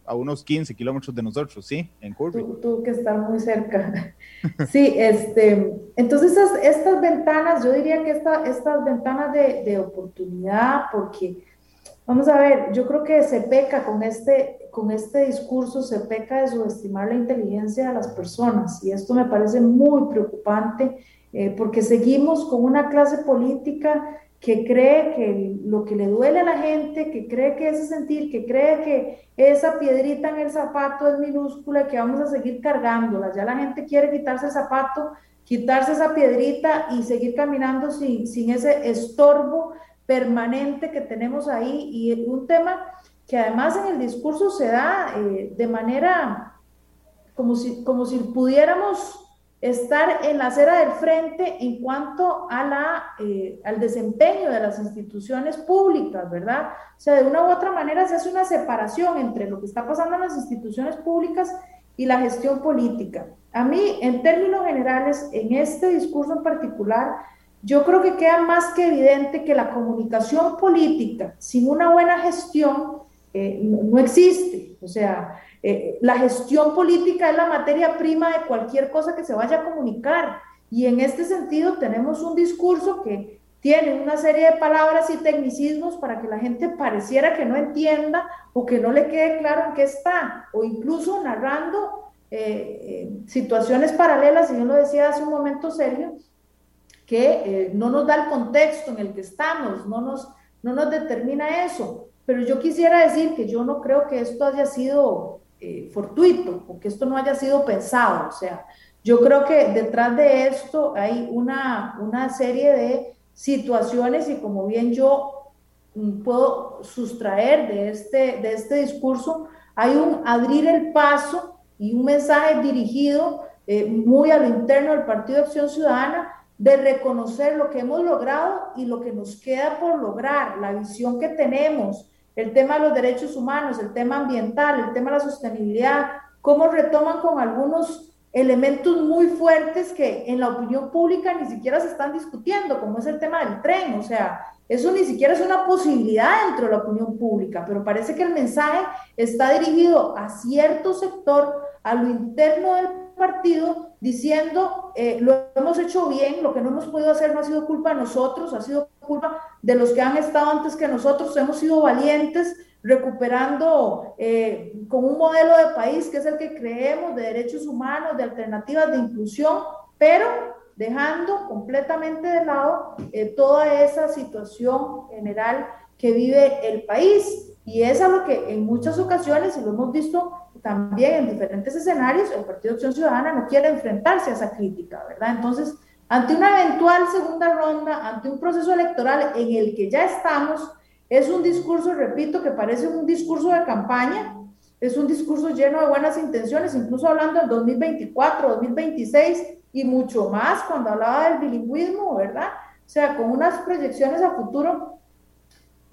a unos 15 kilómetros de nosotros, ¿sí? En Curry. Tuvo que estar muy cerca. Sí, este, entonces estas, estas ventanas, yo diría que esta, estas ventanas de, de oportunidad, porque Vamos a ver, yo creo que se peca con este, con este discurso, se peca de subestimar la inteligencia de las personas y esto me parece muy preocupante eh, porque seguimos con una clase política que cree que lo que le duele a la gente, que cree que ese sentir, que cree que esa piedrita en el zapato es minúscula y que vamos a seguir cargándola. Ya la gente quiere quitarse el zapato, quitarse esa piedrita y seguir caminando sin, sin ese estorbo permanente que tenemos ahí y un tema que además en el discurso se da eh, de manera como si, como si pudiéramos estar en la acera del frente en cuanto a la, eh, al desempeño de las instituciones públicas, ¿verdad? O sea, de una u otra manera se hace una separación entre lo que está pasando en las instituciones públicas y la gestión política. A mí, en términos generales, en este discurso en particular, yo creo que queda más que evidente que la comunicación política sin una buena gestión eh, no, existe. O sea, eh, la gestión política es la materia prima de cualquier cosa que se vaya a comunicar. Y en este sentido tenemos un discurso que tiene una serie de palabras y tecnicismos para que la gente pareciera que no entienda o que no le quede claro en qué está, o incluso narrando eh, situaciones paralelas, y yo lo decía hace un momento, Sergio, que no nos da el contexto en el que estamos, no nos, no nos determina eso. Pero yo quisiera decir que yo no creo que esto haya sido eh, fortuito o que esto no haya sido pensado. O sea, yo creo que detrás de esto hay una, una serie de situaciones y como bien yo mm, puedo sustraer de este, de este discurso, hay un abrir el paso y un mensaje dirigido eh, muy a lo interno del Partido de Acción Ciudadana de reconocer lo que hemos logrado y lo que nos queda por lograr, la visión que tenemos, el tema de los derechos humanos, el tema ambiental, el tema de la sostenibilidad, cómo retoman con algunos elementos muy fuertes que en la opinión pública ni siquiera se están discutiendo, como es el tema del tren, o sea, eso ni siquiera es una posibilidad dentro de la opinión pública, pero parece que el mensaje está dirigido a cierto sector, a lo interno del partido, diciendo, eh, lo hemos hecho bien, lo que no hemos podido hacer no ha sido culpa de nosotros, ha sido culpa de los que han estado antes que nosotros, hemos sido valientes recuperando eh, con un modelo de país que es el que creemos, de derechos humanos, de alternativas de inclusión, pero dejando completamente de lado eh, toda esa situación general que vive el país. Y es a lo que en muchas ocasiones, y lo hemos visto también en diferentes escenarios, el Partido Acción Ciudadana no quiere enfrentarse a esa crítica, ¿verdad? Entonces, ante una eventual segunda ronda, ante un proceso electoral en el que ya estamos, es un discurso, repito, que parece un discurso de campaña, es un discurso lleno de buenas intenciones, incluso hablando del 2024, 2026 y mucho más cuando hablaba del bilingüismo, ¿verdad? O sea, con unas proyecciones a futuro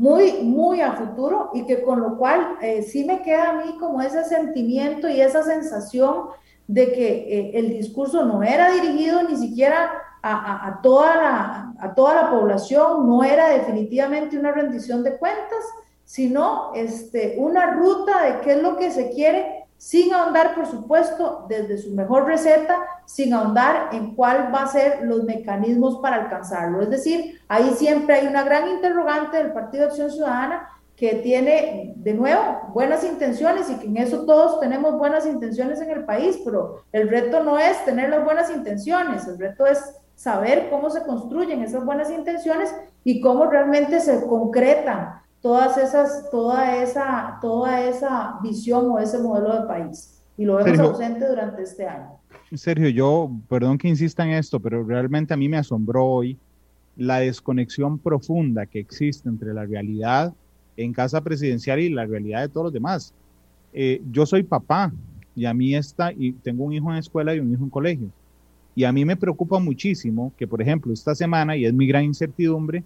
muy, muy a futuro y que con lo cual eh, sí me queda a mí como ese sentimiento y esa sensación de que eh, el discurso no era dirigido ni siquiera a, toda la, a toda la población, no era definitivamente una rendición de cuentas, sino este, una ruta de qué es lo que se quiere, sin ahondar, por supuesto, desde su mejor receta, sin ahondar en cuál va a ser los mecanismos para alcanzarlo. Es decir, ahí siempre hay una gran interrogante del Partido de Acción Ciudadana que tiene, de nuevo, buenas intenciones y que en eso todos tenemos buenas intenciones en el país, pero el reto no es tener las buenas intenciones, el reto es saber cómo se construyen esas buenas intenciones y cómo realmente se concretan todas esas, toda esa, toda esa visión o ese modelo de país. Y lo vemos ausente durante este año. Sergio, yo, perdón que insista en esto, pero realmente a mí me asombró hoy la desconexión profunda que existe entre la realidad en casa presidencial y la realidad de todos los demás. Eh, yo soy papá y a mí está, y tengo un hijo en escuela y un hijo en colegio. Y a mí me preocupa muchísimo que, por ejemplo, esta semana, y es mi gran incertidumbre,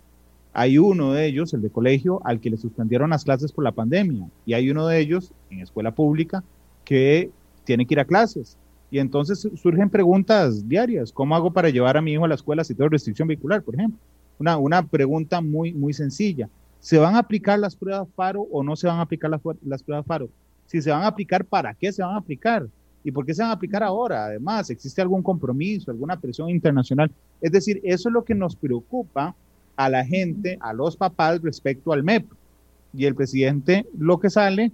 hay uno de ellos, el de colegio, al que le suspendieron las clases por la pandemia. Y hay uno de ellos, en escuela pública, que tiene que ir a clases. Y entonces surgen preguntas diarias. ¿Cómo hago para llevar a mi hijo a la escuela si tengo restricción vehicular, por ejemplo? Una, una pregunta muy, muy sencilla. ¿Se van a aplicar las pruebas FARO o no se van a aplicar las, las pruebas FARO? Si se van a aplicar, ¿para qué se van a aplicar? ¿Y por qué se van a aplicar ahora? Además, ¿existe algún compromiso, alguna presión internacional? Es decir, eso es lo que nos preocupa a la gente, a los papás respecto al MEP. Y el presidente lo que sale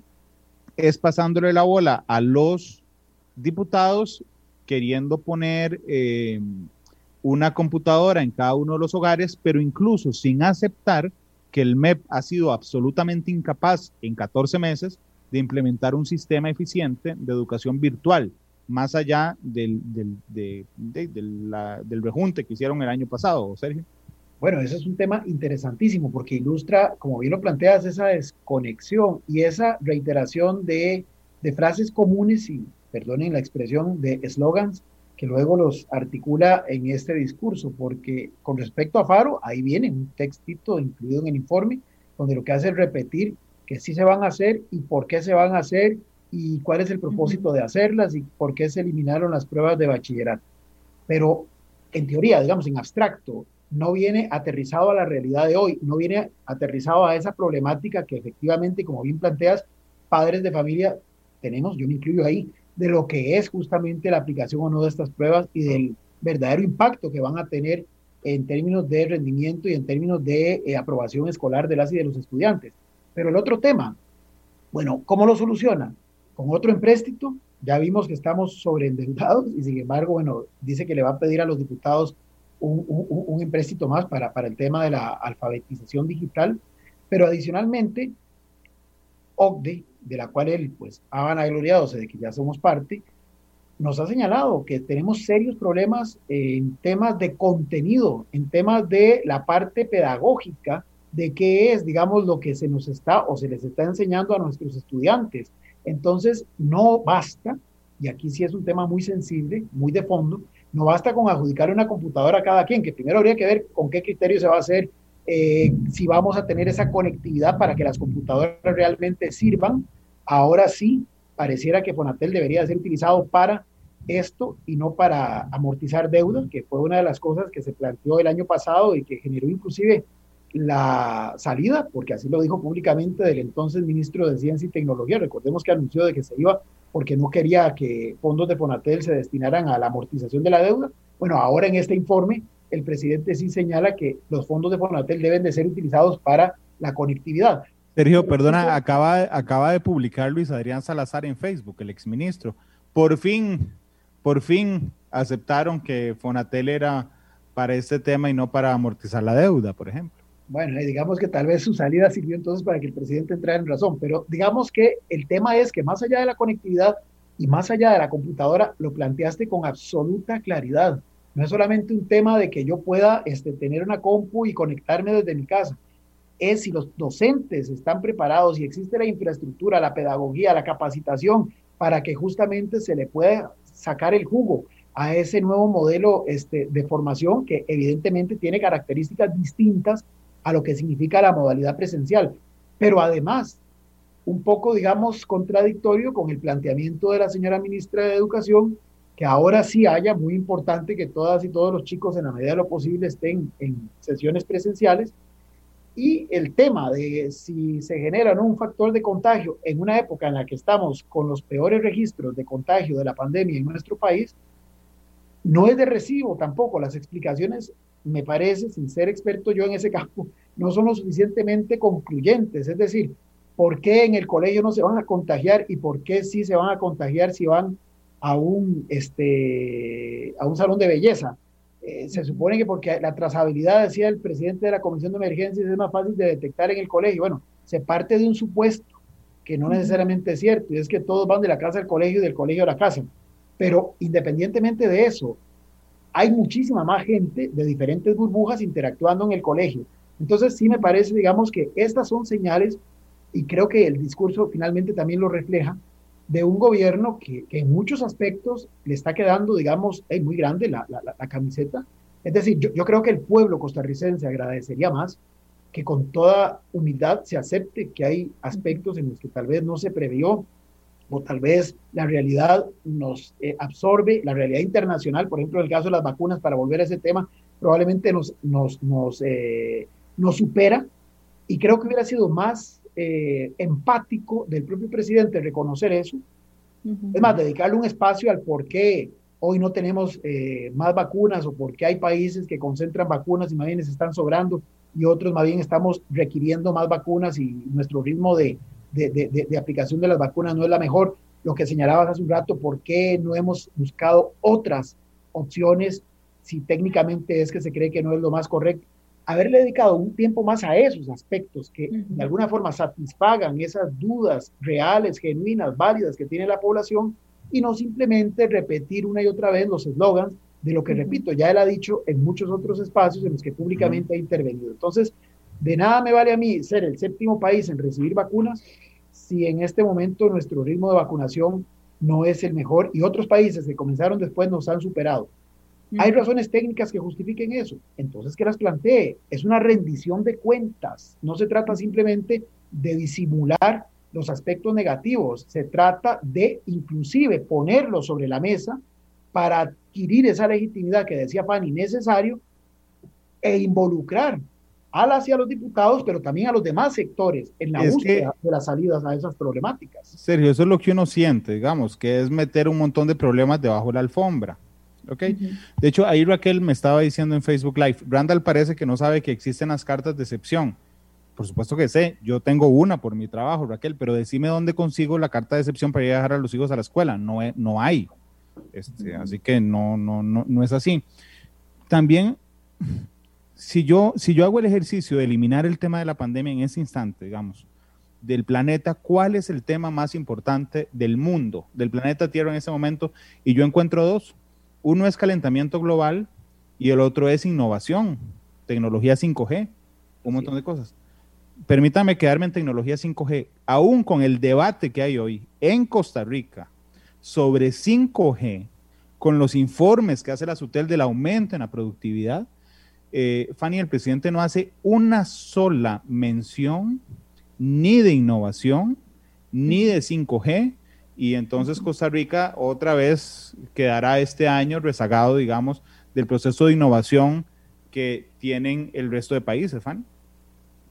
es pasándole la bola a los diputados queriendo poner eh, una computadora en cada uno de los hogares, pero incluso sin aceptar que el MEP ha sido absolutamente incapaz en 14 meses de implementar un sistema eficiente de educación virtual, más allá del, del, del rejunte que hicieron el año pasado, Sergio. Bueno, ese es un tema interesantísimo porque ilustra, como bien lo planteas, esa desconexión y esa reiteración de, de frases comunes y, perdonen la expresión, de eslogans que luego los articula en este discurso, porque con respecto a Faro, ahí viene un textito incluido en el informe, donde lo que hace es repetir que sí se van a hacer y por qué se van a hacer y cuál es el propósito de hacerlas y por qué se eliminaron las pruebas de bachillerato. Pero en teoría, digamos, en abstracto, no viene aterrizado a la realidad de hoy, no viene aterrizado a esa problemática que efectivamente, como bien planteas, padres de familia tenemos, yo me incluyo ahí, de lo que es justamente la aplicación o no de estas pruebas y del verdadero impacto que van a tener en términos de rendimiento y en términos de eh, aprobación escolar de las y de los estudiantes. Pero el otro tema, bueno, ¿cómo lo soluciona? Con otro empréstito, ya vimos que estamos sobreendeudados y sin embargo, bueno, dice que le va a pedir a los diputados un, un, empréstito más para, para el tema de la alfabetización digital, pero adicionalmente, OCDE, de la cual él pues ha vanagloriado de que ya somos parte, nos ha señalado que tenemos serios problemas en temas de contenido, en temas de la parte pedagógica, de qué es, digamos, lo que se nos está o se les está enseñando a nuestros estudiantes. Entonces, no basta, y aquí sí es un tema muy sensible, muy de fondo, no basta con adjudicar una computadora a cada quien, que primero habría que ver con qué criterio se va a hacer, eh, si vamos a tener esa conectividad para que las computadoras realmente sirvan. Ahora sí, pareciera que Fonatel debería ser utilizado para esto y no para amortizar deuda, que fue una de las cosas que se planteó el año pasado y que generó inclusive la salida, porque así lo dijo públicamente del entonces ministro de Ciencia y Tecnología. Recordemos que anunció de que se iba porque no quería que fondos de Fonatel se destinaran a la amortización de la deuda. Bueno, ahora en este informe el presidente sí señala que los fondos de Fonatel deben de ser utilizados para la conectividad. Sergio, perdona, acaba, acaba de publicar Luis Adrián Salazar en Facebook, el exministro. Por fin, por fin aceptaron que Fonatel era para este tema y no para amortizar la deuda, por ejemplo. Bueno, digamos que tal vez su salida sirvió entonces para que el presidente entrara en razón, pero digamos que el tema es que más allá de la conectividad y más allá de la computadora, lo planteaste con absoluta claridad. No es solamente un tema de que yo pueda este, tener una compu y conectarme desde mi casa. Es si los docentes están preparados y existe la infraestructura, la pedagogía, la capacitación para que justamente se le pueda sacar el jugo a ese nuevo modelo este, de formación que evidentemente tiene características distintas a lo que significa la modalidad presencial. Pero además, un poco, digamos, contradictorio con el planteamiento de la señora ministra de Educación, que ahora sí haya, muy importante que todas y todos los chicos en la medida de lo posible estén en sesiones presenciales. Y el tema de si se genera un factor de contagio en una época en la que estamos con los peores registros de contagio de la pandemia en nuestro país, no es de recibo tampoco. Las explicaciones, me parece, sin ser experto yo en ese campo, no son lo suficientemente concluyentes. Es decir, ¿por qué en el colegio no se van a contagiar y por qué sí se van a contagiar si van a un, este, a un salón de belleza? Eh, se supone que porque la trazabilidad, decía el presidente de la Comisión de Emergencias, es más fácil de detectar en el colegio. Bueno, se parte de un supuesto que no necesariamente es cierto, y es que todos van de la casa al colegio y del colegio a la casa. Pero independientemente de eso, hay muchísima más gente de diferentes burbujas interactuando en el colegio. Entonces sí me parece, digamos, que estas son señales, y creo que el discurso finalmente también lo refleja, de un gobierno que, en muchos aspectos le está quedando, digamos, muy grande la, la, camiseta. Es decir, yo, yo creo que el pueblo costarricense agradecería más que con toda humildad se acepte que hay aspectos en los que tal vez no se previó o tal vez la realidad nos eh, absorbe, la realidad internacional, por ejemplo, en el caso de las vacunas, para volver a ese tema, probablemente nos, nos, nos, eh, nos supera y creo que hubiera sido más eh, empático del propio presidente reconocer eso. Es más, dedicarle un espacio al por qué hoy no tenemos más vacunas o por qué hay países que concentran vacunas y más bien se están sobrando y otros más bien estamos requiriendo más vacunas y nuestro ritmo de, de, aplicación de las vacunas no es la mejor. Lo que señalabas hace un rato, ¿por qué no hemos buscado otras opciones si técnicamente es que se cree que no es lo más correcto? Haberle dedicado un tiempo más a esos aspectos que de alguna forma satisfagan esas dudas reales, genuinas, válidas que tiene la población y no simplemente repetir una y otra vez los eslogans de lo que, repito, ya él ha dicho en muchos otros espacios en los que públicamente ha intervenido. Entonces, de nada me vale a mí ser el séptimo país en recibir vacunas si en este momento nuestro ritmo de vacunación no es el mejor y otros países que comenzaron después nos han superado. Hay razones técnicas que justifiquen eso. Entonces, que las plantee? Es una rendición de cuentas. No se trata simplemente de disimular los aspectos negativos. Se trata de inclusive ponerlo sobre la mesa para adquirir esa legitimidad que decía Fanny necesario e involucrar a las y a los diputados, pero también a los demás sectores en la búsqueda de las salidas a esas problemáticas. Sergio, eso es lo que uno siente, digamos, que es meter un montón de problemas debajo de la alfombra. ¿ok? De hecho, ahí Raquel me estaba diciendo en Facebook Live, Randall parece que no sabe que existen las cartas de excepción. Por supuesto que sé, yo tengo una por mi trabajo, Raquel, pero decime dónde consigo la carta de excepción para ir a dejar a los hijos a la escuela. No, no hay. Este, así que no, no, no, no es así. También si yo, si yo hago el ejercicio de eliminar el tema de la pandemia en ese instante, digamos, del planeta, ¿cuál es el tema más importante del mundo, del planeta Tierra en ese momento? Y yo encuentro dos. Uno es calentamiento global y el otro es innovación, tecnología 5G, un montón de cosas. Permítame quedarme en tecnología 5G. Aún con el debate que hay hoy en Costa Rica sobre 5G, con los informes que hace la SUTEL del aumento en la productividad, eh, Fanny, el presidente no hace una sola mención ni de innovación, ni de 5G, y entonces Costa Rica otra vez quedará este año rezagado, digamos, del proceso de innovación que tienen el resto de países, Fanny.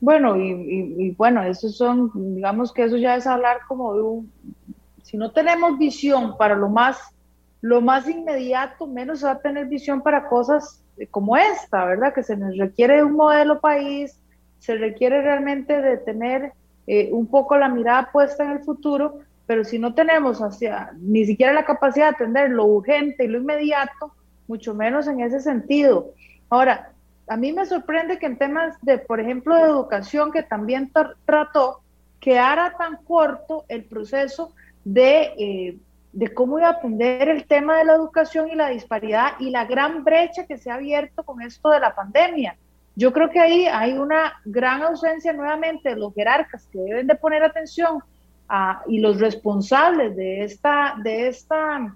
Bueno, y, bueno, eso son, digamos que eso ya es hablar como de un, si no tenemos visión para lo más, lo más inmediato, menos va a tener visión para cosas como esta, ¿verdad? Que se nos requiere un modelo país, se requiere realmente de tener eh, un poco la mirada puesta en el futuro, pero si no tenemos hacia, ni siquiera la capacidad de atender lo urgente y lo inmediato, mucho menos en ese sentido. Ahora, a mí me sorprende que en temas de, por ejemplo, de educación, que también trató, quedara tan corto el proceso de eh, de cómo iba a atender el tema de la educación y la disparidad y la gran brecha que se ha abierto con esto de la pandemia. Yo creo que ahí hay una gran ausencia nuevamente de los jerarcas que deben de poner atención a, y los responsables de esta, de esta,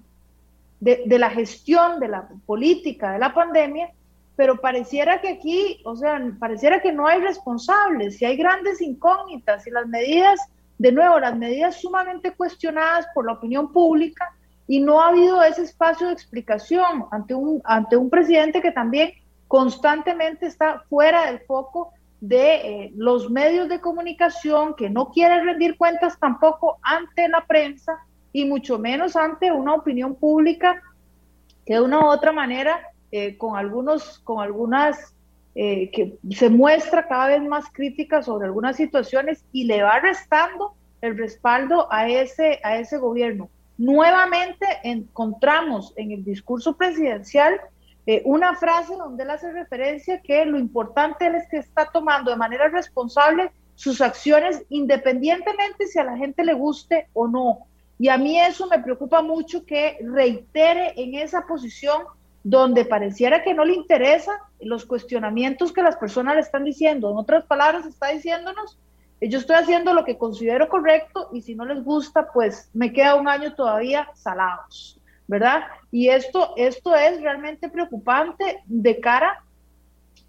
de, de la gestión de la política de la pandemia, pero pareciera que aquí, o sea, pareciera que no hay responsables, si hay grandes incógnitas y las medidas de nuevo, las medidas sumamente cuestionadas por la opinión pública y no ha habido ese espacio de explicación ante un, ante un presidente que también constantemente está fuera del foco de eh, los medios de comunicación, que no quiere rendir cuentas tampoco ante la prensa y mucho menos ante una opinión pública que de una u otra manera, eh, con, algunos, con algunas eh, que se muestra cada vez más crítica sobre algunas situaciones y le va restando el respaldo a ese, a ese gobierno. Nuevamente encontramos en el discurso presidencial eh, una frase donde él hace referencia que lo importante es que está tomando de manera responsable sus acciones independientemente si a la gente le guste o no. Y a mí eso me preocupa mucho que reitere en esa posición donde pareciera que no le interesa los cuestionamientos que las personas le están diciendo. En otras palabras, está diciéndonos, eh, yo estoy haciendo lo que considero correcto y si no les gusta, pues me queda un año todavía salados, ¿verdad? Y esto, esto es realmente preocupante de cara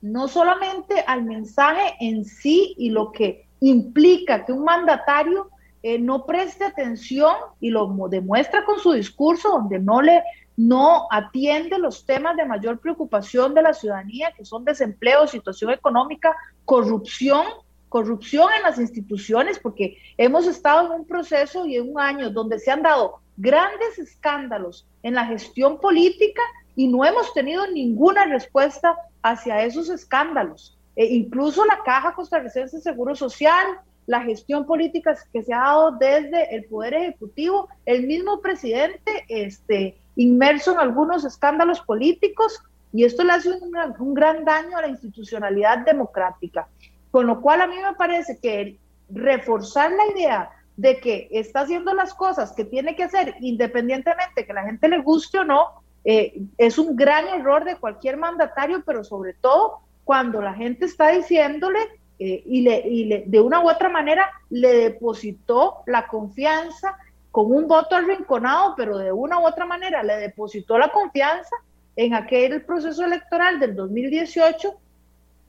no solamente al mensaje en sí y lo que implica que un mandatario eh, no preste atención y lo demuestra con su discurso, donde no le no atiende los temas de mayor preocupación de la ciudadanía, que son desempleo, situación económica, corrupción, corrupción en las instituciones, porque hemos estado en un proceso y en un año donde se han dado grandes escándalos en la gestión política y no hemos tenido ninguna respuesta hacia esos escándalos. E incluso la Caja Costarricense de Seguro Social, la gestión política que se ha dado desde el Poder Ejecutivo, el mismo presidente, este, inmerso en algunos escándalos políticos y esto le hace un, gran daño a la institucionalidad democrática. Con lo cual a mí me parece que reforzar la idea de que está haciendo las cosas que tiene que hacer independientemente que la gente le guste o no, eh, es un gran error de cualquier mandatario, pero sobre todo cuando la gente está diciéndole eh, y, le, y le, de una u otra manera le depositó la confianza con un voto arrinconado, pero de una u otra manera le depositó la confianza en aquel proceso electoral del 2018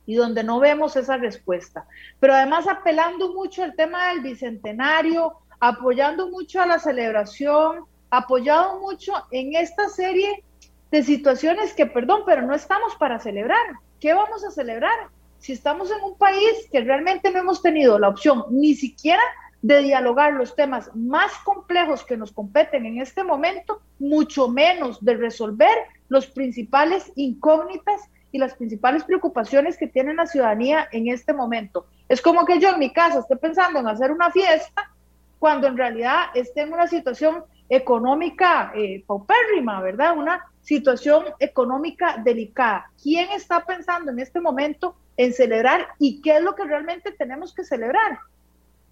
y donde no vemos esa respuesta. Pero además apelando mucho al tema del bicentenario, apoyando mucho a la celebración, apoyado mucho en esta serie de situaciones que, perdón, pero no estamos para celebrar. ¿Qué vamos a celebrar? Si estamos en un país que realmente no hemos tenido la opción ni siquiera de dialogar los temas más complejos que nos competen en este momento, mucho menos de resolver los principales incógnitas y las principales preocupaciones que tiene la ciudadanía en este momento. Es como que yo en mi casa esté pensando en hacer una fiesta cuando en realidad esté en una situación económica eh, paupérrima, ¿verdad? Una situación económica delicada. ¿Quién está pensando en este momento en celebrar y qué es lo que realmente tenemos que celebrar?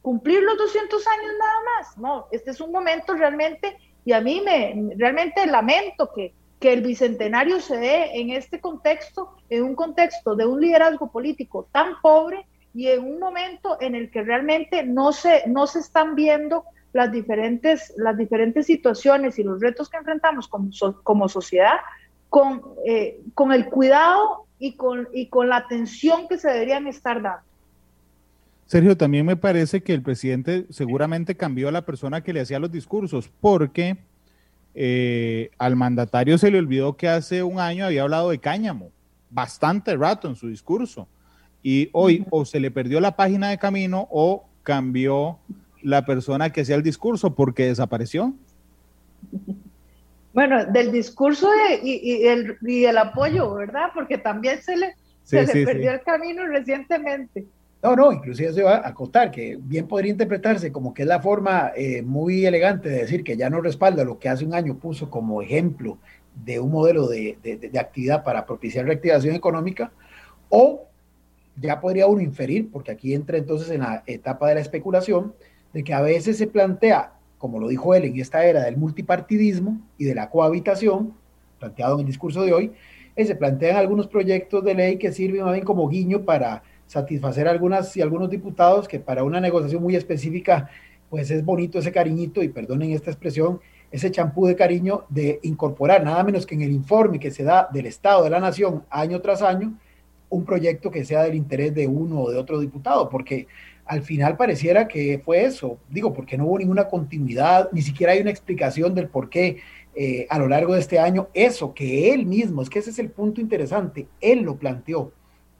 ¿Cumplir los 200 años nada más? No, este es un momento realmente, y a mí me realmente lamento que, que el bicentenario se dé en este contexto, en un contexto de un liderazgo político tan pobre y en un momento en el que realmente no se, no se están viendo las diferentes, las diferentes situaciones y los retos que enfrentamos como, como sociedad con, eh, con el cuidado y con, y con la atención que se deberían estar dando. Sergio, también me parece que el presidente seguramente cambió a la persona que le hacía los discursos, porque eh, al mandatario se le olvidó que hace un año había hablado de cáñamo, bastante rato en su discurso, y hoy o se le perdió la página de camino o cambió la persona que hacía el discurso porque desapareció. Bueno, del discurso y, el, apoyo, ¿verdad? Porque también se le, se le perdió el camino recientemente. No, no, inclusive se va a acostar, que bien podría interpretarse como que es la forma eh, muy elegante de decir que ya no respalda lo que hace un año puso como ejemplo de un modelo de, de actividad para propiciar reactivación económica, o ya podría uno inferir, porque aquí entra entonces en la etapa de la especulación, de que a veces se plantea, como lo dijo él en esta era del multipartidismo y de la cohabitación, planteado en el discurso de hoy, eh, se plantean algunos proyectos de ley que sirven más bien como guiño para satisfacer algunas y algunos diputados que para una negociación muy específica, pues es bonito ese cariñito, y perdonen esta expresión, ese champú de cariño de incorporar nada menos que en el informe que se da del Estado de la Nación año tras año, un proyecto que sea del interés de uno o de otro diputado, porque al final pareciera que fue eso, digo, porque no hubo ninguna continuidad, ni siquiera hay una explicación del por qué eh, a lo largo de este año, eso que él mismo, es que ese es el punto interesante, él lo planteó.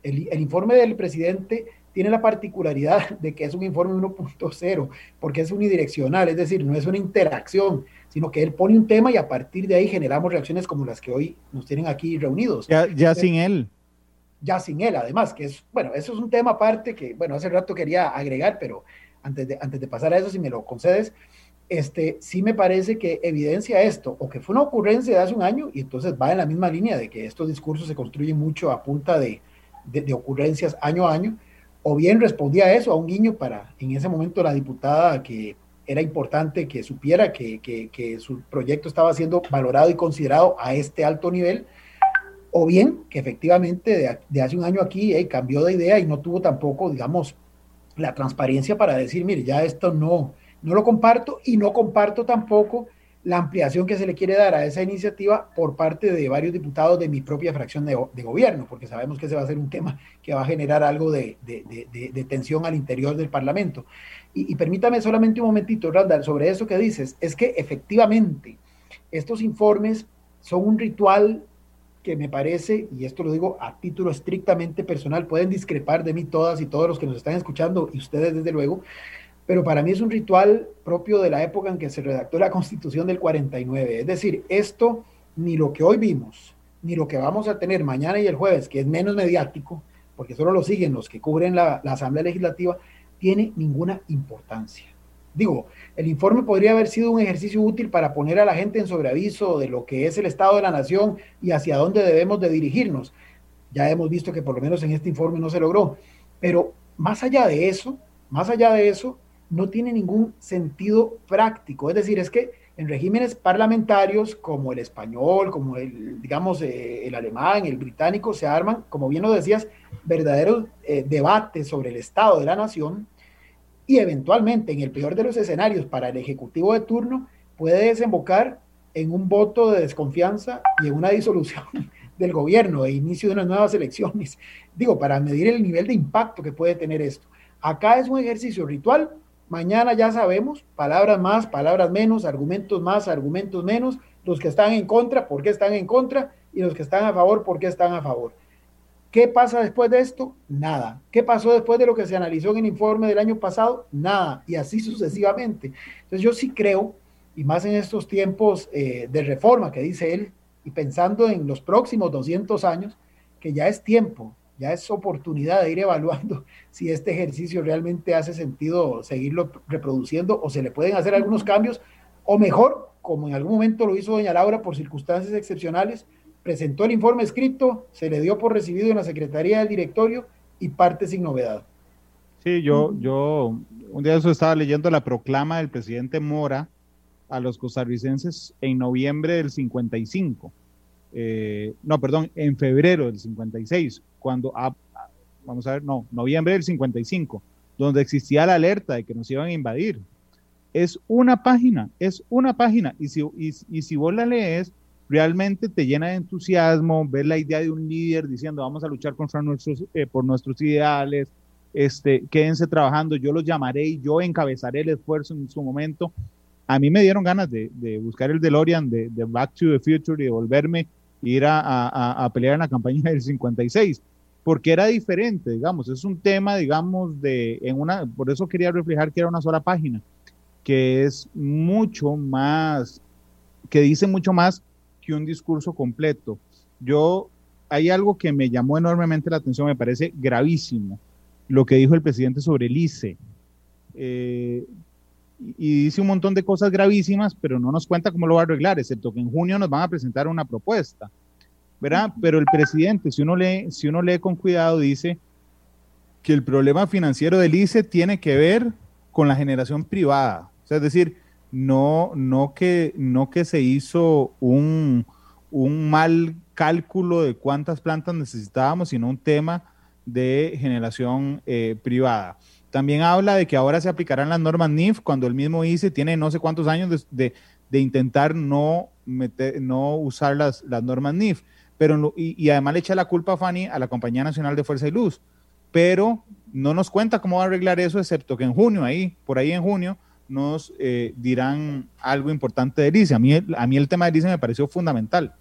El, el informe del presidente tiene la particularidad de que es un informe 1.0, porque es unidireccional, es decir, no es una interacción, sino que él pone un tema y a partir de ahí generamos reacciones como las que hoy nos tienen aquí reunidos. Ya, ya sin él ya sin él, además, que es, bueno, eso es un tema aparte que, bueno, hace rato quería agregar, pero antes de, antes de pasar a eso, si me lo concedes, este, sí me parece que evidencia esto, o que fue una ocurrencia de hace un año, y entonces va en la misma línea de que estos discursos se construyen mucho a punta de, de, ocurrencias año a año, o bien respondía a eso, a un guiño para, en ese momento, la diputada que era importante que supiera que, que, que su proyecto estaba siendo valorado y considerado a este alto nivel, o bien que efectivamente de, hace un año aquí cambió de idea y no tuvo tampoco, digamos, la transparencia para decir, mire, ya esto no, no lo comparto y no comparto tampoco la ampliación que se le quiere dar a esa iniciativa por parte de varios diputados de mi propia fracción de, gobierno, porque sabemos que ese va a ser un tema que va a generar algo de, tensión al interior del Parlamento. Y, y, permítame solamente un momentito, Randall, sobre eso que dices, es que efectivamente estos informes son un ritual que me parece, y esto lo digo a título estrictamente personal, pueden discrepar de mí todas y todos los que nos están escuchando, y ustedes desde luego, pero para mí es un ritual propio de la época en que se redactó la Constitución del 49. Es decir, esto, ni lo que hoy vimos, ni lo que vamos a tener mañana y el jueves, que es menos mediático, porque solo lo siguen los que cubren la, Asamblea Legislativa, tiene ninguna importancia. Digo, el informe podría haber sido un ejercicio útil para poner a la gente en sobreaviso de lo que es el estado de la nación y hacia dónde debemos de dirigirnos. Ya hemos visto que por lo menos en este informe no se logró. Pero más allá de eso, más allá de eso, no tiene ningún sentido práctico. Es decir, es que en regímenes parlamentarios como el español, como el, digamos, eh, el alemán, el británico, se arman, como bien lo decías, verdaderos eh, debates sobre el estado de la nación y eventualmente, en el peor de los escenarios para el Ejecutivo de turno, puede desembocar en un voto de desconfianza y en una disolución del gobierno e inicio de unas nuevas elecciones. Digo, para medir el nivel de impacto que puede tener esto. Acá es un ejercicio ritual, mañana ya sabemos, palabras más, palabras menos, argumentos más, argumentos menos, los que están en contra, por qué están en contra, y los que están a favor, por qué están a favor. ¿Qué pasa después de esto? Nada. ¿Qué pasó después de lo que se analizó en el informe del año pasado? Nada. Y así sucesivamente. Entonces yo sí creo, y más en estos tiempos eh, de reforma que dice él, y pensando en los próximos 200 años, que ya es tiempo, ya es oportunidad de ir evaluando si este ejercicio realmente hace sentido seguirlo reproduciendo o se le pueden hacer algunos cambios, o mejor, como en algún momento lo hizo doña Laura por circunstancias excepcionales, presentó el informe escrito, se le dio por recibido en la Secretaría del Directorio y parte sin novedad. Sí, yo, yo un día eso estaba leyendo la proclama del presidente Mora a los costarricenses en noviembre del 55. Eh, no, perdón, en febrero del 56, cuando, vamos a ver, no, noviembre del 55, donde existía la alerta de que nos iban a invadir. Es una página, es una página, y si, y, si vos la lees, realmente te llena de entusiasmo ver la idea de un líder diciendo vamos a luchar contra nuestros, eh, por nuestros ideales, este, quédense trabajando, yo los llamaré y yo encabezaré el esfuerzo en su momento. A mí me dieron ganas de, de buscar el DeLorean de, de, Back to the Future y de volverme ir a, a, pelear en la campaña del 56, porque era diferente, digamos, es un tema, digamos, de, en una, por eso quería reflejar que era una sola página, que es mucho más, que dice mucho más que un discurso completo. Yo, hay algo que me llamó enormemente la atención, me parece gravísimo, lo que dijo el presidente sobre el ICE. Eh, y dice un montón de cosas gravísimas, pero no nos cuenta cómo lo va a arreglar, excepto que en junio nos van a presentar una propuesta, ¿verdad? Pero el presidente, si uno lee, si uno lee con cuidado, dice que el problema financiero del ICE tiene que ver con la generación privada. O sea, es decir, no, no, que, no que se hizo un, un mal cálculo de cuántas plantas necesitábamos, sino un tema de generación eh, privada. También habla de que ahora se aplicarán las normas NIF cuando el mismo ICE tiene no sé cuántos años de, intentar no, no usar las, las normas NIF. Pero, y, y, además le echa la culpa a Fanny a la Compañía Nacional de Fuerza y Luz. Pero no nos cuenta cómo va a arreglar eso, excepto que en junio, ahí, por ahí en junio, nos eh, dirán algo importante de Lice. A mí, a mí el tema de Lice me pareció fundamental.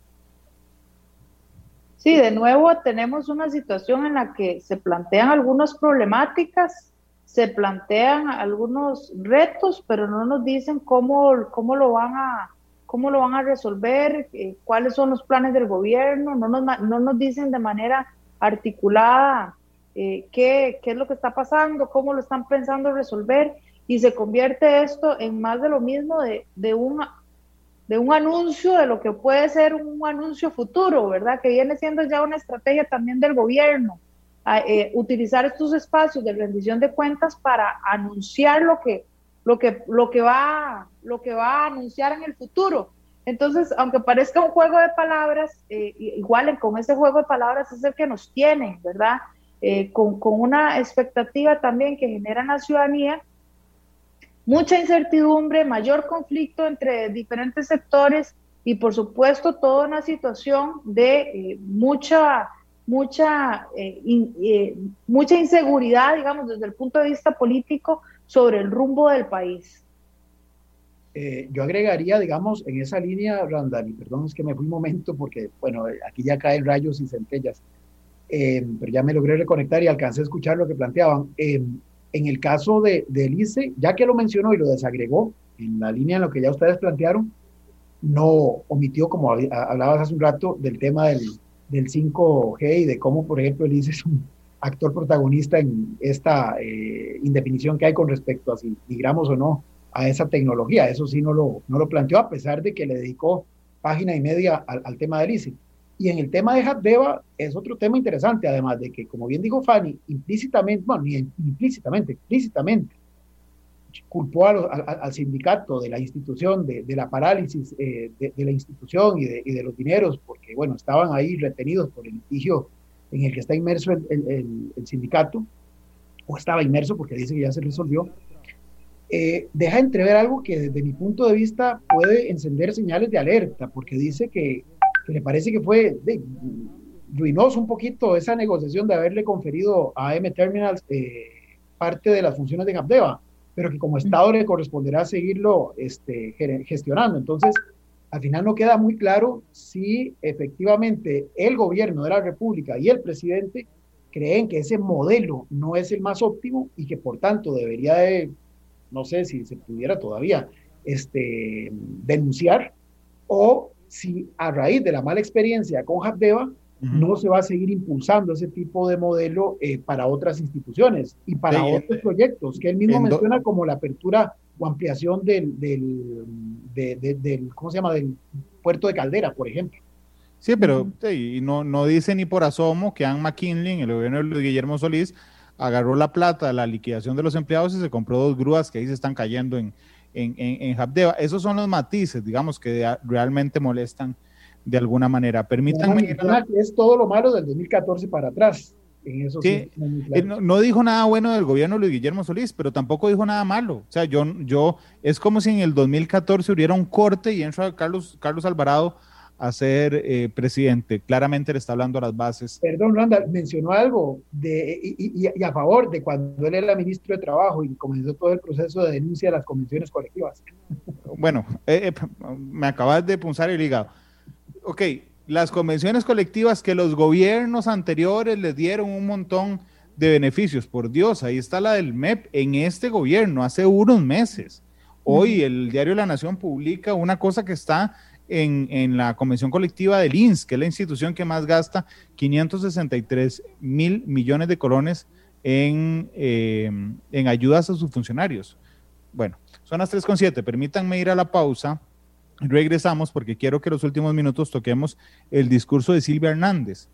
Sí, de nuevo tenemos una situación en la que se plantean algunas problemáticas, se plantean algunos retos, pero no nos dicen cómo, cómo, lo, van a, cómo lo van a resolver, eh, cuáles son los planes del gobierno, no nos, no nos dicen de manera articulada eh, qué, qué es lo que está pasando, cómo lo están pensando resolver y se convierte esto en más de lo mismo de, de, de un anuncio de lo que puede ser un anuncio futuro, ¿verdad? Que viene siendo ya una estrategia también del gobierno, a, eh, utilizar estos espacios de rendición de cuentas para anunciar lo que, lo que, lo que, va, lo que va a anunciar en el futuro. Entonces, aunque parezca un juego de palabras, eh, igual con ese juego de palabras es el que nos tienen, ¿verdad? Eh, con, con, una expectativa también que genera en la ciudadanía mucha incertidumbre, mayor conflicto entre diferentes sectores y por supuesto toda una situación de eh, mucha, mucha, eh, eh, mucha inseguridad, digamos, desde el punto de vista político sobre el rumbo del país. Eh, yo agregaría, digamos, en esa línea, Randall, y perdón, es que me fui un momento porque, bueno, aquí ya caen rayos y centellas, pero ya me logré reconectar y alcancé a escuchar lo que planteaban en el caso de, de Elise, ya que lo mencionó y lo desagregó en la línea en lo que ya ustedes plantearon, no omitió, como hablabas hace un rato, del tema del, del 5G y de cómo, por ejemplo, Elise es un actor protagonista en esta eh, indefinición que hay con respecto a si migramos o no a esa tecnología. Eso sí no lo, no lo planteó, a pesar de que le dedicó página y media al, tema de Elise. Y en el tema de Hatdeva es otro tema interesante, además de que, como bien dijo Fanny, implícitamente, bueno, ni implícitamente, explícitamente, culpó a a, al sindicato de la institución, de, de la parálisis eh, de, de, la institución y, y de, los dineros, porque, bueno, estaban ahí retenidos por el litigio en el que está inmerso el, el, el, el sindicato, o estaba inmerso porque dice que ya se resolvió, eh, deja entrever algo que desde mi punto de vista puede encender señales de alerta, porque dice que, le parece que fue ruinoso un poquito esa negociación de haberle conferido a M Terminals eh, parte de las funciones de Capdeva, pero que como Estado le corresponderá seguirlo este, gestionando. Entonces, al final no queda muy claro si efectivamente el gobierno de la República y el presidente creen que ese modelo no es el más óptimo y que por tanto debería de, no sé si se pudiera todavía este, denunciar, o si a raíz de la mala experiencia con Habdeba no se va a seguir impulsando ese tipo de modelo eh, para otras instituciones y para otros proyectos que él mismo menciona como la apertura o ampliación del, del, del, ¿cómo se llama?, del puerto de Caldera, por ejemplo. Sí, pero y no, no dice ni por asomo que Ann McKinley, el gobierno de Guillermo Solís, agarró la plata de la liquidación de los empleados y se compró dos grúas que ahí se están cayendo en, en, en, Habdeba. Esos son los matices, digamos, que realmente molestan de alguna manera. Permítanme. es todo lo malo del 2014 para atrás. sí, eh, no, dijo nada bueno del gobierno de Luis Guillermo Solís, pero tampoco dijo nada malo. O sea, yo, yo es como si en el 2014 hubiera un corte y entra Carlos, Carlos Alvarado a ser eh, presidente. Claramente le está hablando a las bases. Perdón, Randa, mencionó algo de, y, a favor de cuando él era ministro de Trabajo y comenzó todo el proceso de denuncia de las convenciones colectivas. Bueno, eh, eh, me acabas de punzar el hígado. Ok, las convenciones colectivas que los gobiernos anteriores les dieron un montón de beneficios. Por Dios, ahí está la del MEP en este gobierno, hace unos meses. Hoy el diario La Nación publica una cosa que está en, la convención colectiva del INS, que es la institución que más gasta 563 mil millones de colones en, eh, en ayudas a sus funcionarios. Bueno, son las 3.7. Permítanme ir a la pausa. Regresamos porque quiero que los últimos minutos toquemos el discurso de Silvia Hernández,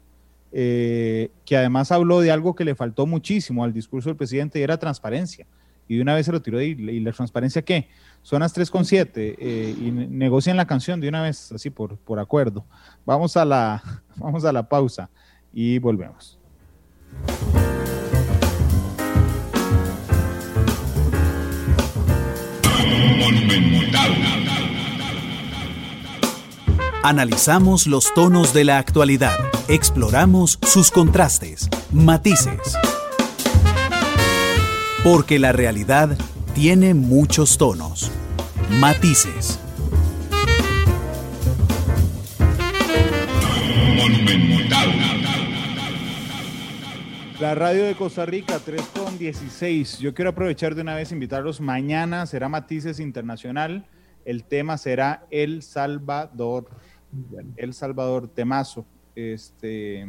eh, que además habló de algo que le faltó muchísimo al discurso del presidente y era transparencia. Y de una vez se lo tiró de ¿Y la transparencia qué? Son las 3.7 eh, y negocian la canción de una vez, así por, por acuerdo. Vamos a, la, vamos a la pausa y volvemos. Analizamos los tonos de la actualidad, exploramos sus contrastes, matices. Porque la realidad tiene muchos tonos, matices. La radio de Costa Rica, 3 con 16. Yo quiero aprovechar de una vez invitarlos. Mañana será Matices Internacional. El tema será El Salvador. El Salvador Temazo. Este,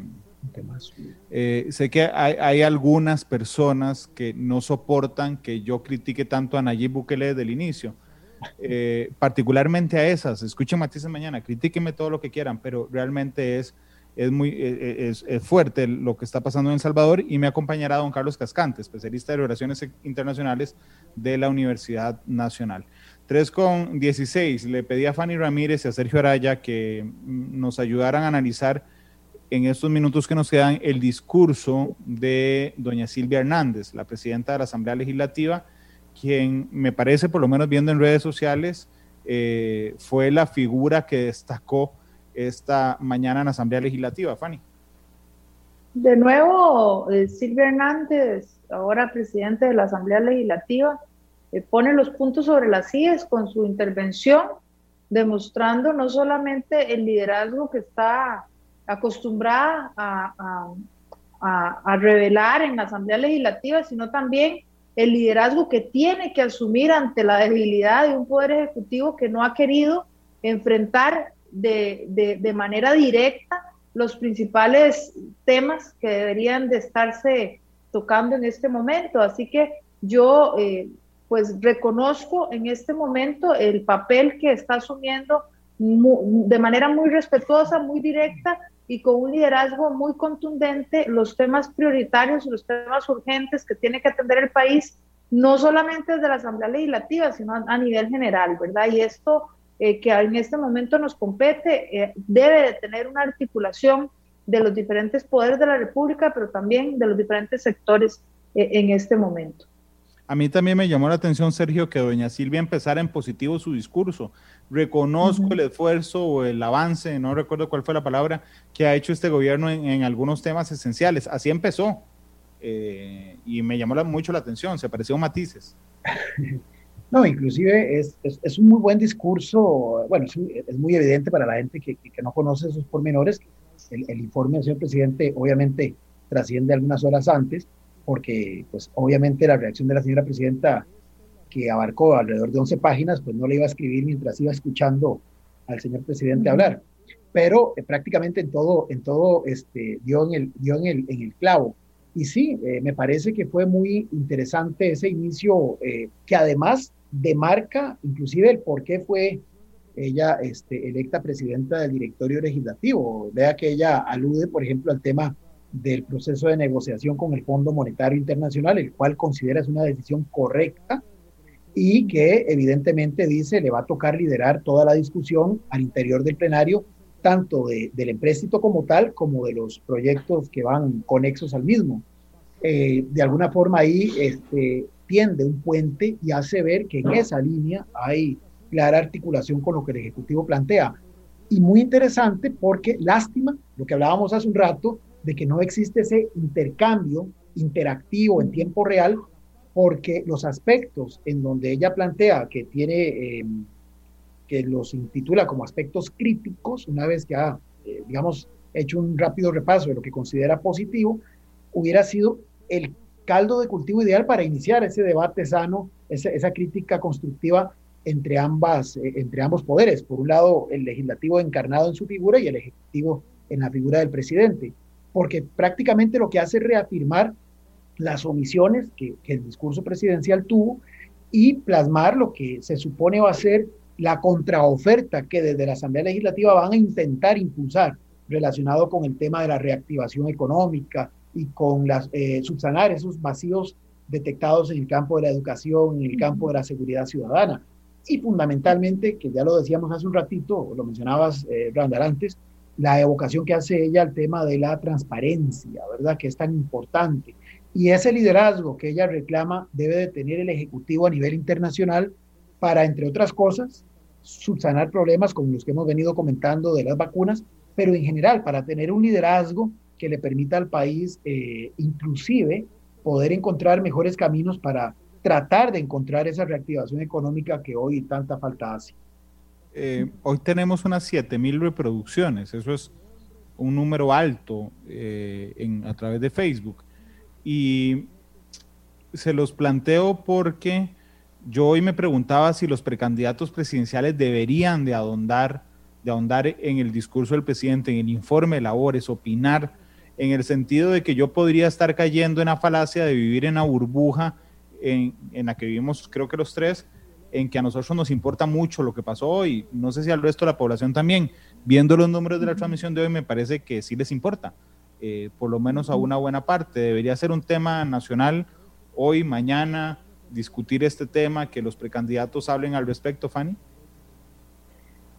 eh, sé que hay, algunas personas que no soportan que yo critique tanto a Nayib Bukele desde el inicio, eh, particularmente a esas. Escuchen Matices mañana, critíquenme todo lo que quieran, pero realmente es, es muy eh, es, fuerte lo que está pasando en El Salvador y me acompañará don Carlos Cascante, especialista de relaciones internacionales de la Universidad Nacional. 3 con 16, le pedí a Fanny Ramírez y a Sergio Araya que mm, nos ayudaran a analizar en estos minutos que nos quedan el discurso de doña Silvia Hernández, la presidenta de la Asamblea Legislativa, quien me parece, por lo menos viendo en redes sociales, eh, fue la figura que destacó esta mañana en la Asamblea Legislativa. Fanny. De nuevo, eh, Silvia Hernández, ahora presidente de la Asamblea Legislativa, eh, pone los puntos sobre las IES con su intervención, demostrando no solamente el liderazgo que está acostumbrada a, a, revelar en la Asamblea Legislativa, sino también el liderazgo que tiene que asumir ante la debilidad de un poder ejecutivo que no ha querido enfrentar de, de, manera directa los principales temas que deberían de estar,se tocando en este momento. Así que yo eh, pues reconozco en este momento el papel que está asumiendo de manera muy respetuosa, muy directa y con un liderazgo muy contundente los temas prioritarios los temas urgentes que tiene que atender el país, no solamente desde la Asamblea Legislativa, sino a, nivel general, ¿verdad? Y esto eh, que en este momento nos compete eh, debe de tener una articulación de los diferentes poderes de la República, pero también de los diferentes sectores eh, en este momento. A mí también me llamó la atención, Sergio, que doña Silvia empezara en positivo su discurso. Reconozco el esfuerzo o el avance, no recuerdo cuál fue la palabra, que ha hecho este gobierno en, algunos temas esenciales. Así empezó. Eh, y me llamó mucho la atención, se pareció matices. No, inclusive es, es, un muy buen discurso, bueno, es, muy evidente para la gente que, que, no conoce esos pormenores. El, el informe del señor presidente obviamente trasciende algunas horas antes, porque pues obviamente la reacción de la señora presidenta, que abarcó alrededor de 11 páginas, pues no le iba a escribir mientras iba escuchando al señor presidente hablar. Pero eh, prácticamente en todo, en todo este, dio, en el, dio en, el, en el clavo. Y sí, eh, me parece que fue muy interesante ese inicio, eh, que además demarca inclusive el por qué fue ella este, electa presidenta del directorio legislativo. Vea que ella alude, por ejemplo, al tema del proceso de negociación con el Fondo Monetario Internacional, el cual considera es una decisión correcta y que evidentemente dice le va a tocar liderar toda la discusión al interior del plenario, tanto de, del empréstito como tal, como de los proyectos que van conexos al mismo. Eh, de alguna forma ahí este, tiende un puente y hace ver que en esa línea hay clara articulación con lo que el Ejecutivo plantea. Y muy interesante porque lástima, lo que hablábamos hace un rato, de que no existe ese intercambio interactivo en tiempo real, porque los aspectos en donde ella plantea que tiene, eh, que los intitula como aspectos críticos, una vez que ha, eh, digamos, hecho un rápido repaso de lo que considera positivo, hubiera sido el caldo de cultivo ideal para iniciar ese debate sano, esa, esa crítica constructiva entre, ambas, eh, entre ambos poderes. Por un lado, el legislativo encarnado en su figura y el ejecutivo en la figura del presidente porque prácticamente lo que hace es reafirmar las omisiones que, el discurso presidencial tuvo y plasmar lo que se supone va a ser la contraoferta que desde la Asamblea Legislativa van a intentar impulsar relacionado con el tema de la reactivación económica y con las, eh, subsanar esos vacíos detectados en el campo de la educación, en el campo de la seguridad ciudadana. Y fundamentalmente, que ya lo decíamos hace un ratito, lo mencionabas, eh, Randall, antes, la evocación que hace ella al tema de la transparencia, ¿verdad? Que es tan importante. Y ese liderazgo que ella reclama debe de tener el Ejecutivo a nivel internacional para, entre otras cosas, subsanar problemas como los que hemos venido comentando de las vacunas, pero en general para tener un liderazgo que le permita al país eh, inclusive poder encontrar mejores caminos para tratar de encontrar esa reactivación económica que hoy tanta falta hace. Eh, hoy tenemos unas 7.000 reproducciones, eso es un número alto eh, en, a través de Facebook. Y se los planteo porque yo hoy me preguntaba si los precandidatos presidenciales deberían de ahondar, de ahondar en el discurso del presidente, en el informe de labores, opinar, en el sentido de que yo podría estar cayendo en la falacia de vivir en una burbuja en la que vivimos creo que los tres, en que a nosotros nos importa mucho lo que pasó y no sé si al resto de la población también. Viendo los números de la transmisión de hoy, me parece que sí les importa, eh, por lo menos a una buena parte. Debería ser un tema nacional hoy, mañana, discutir este tema, que los precandidatos hablen al respecto, Fanny.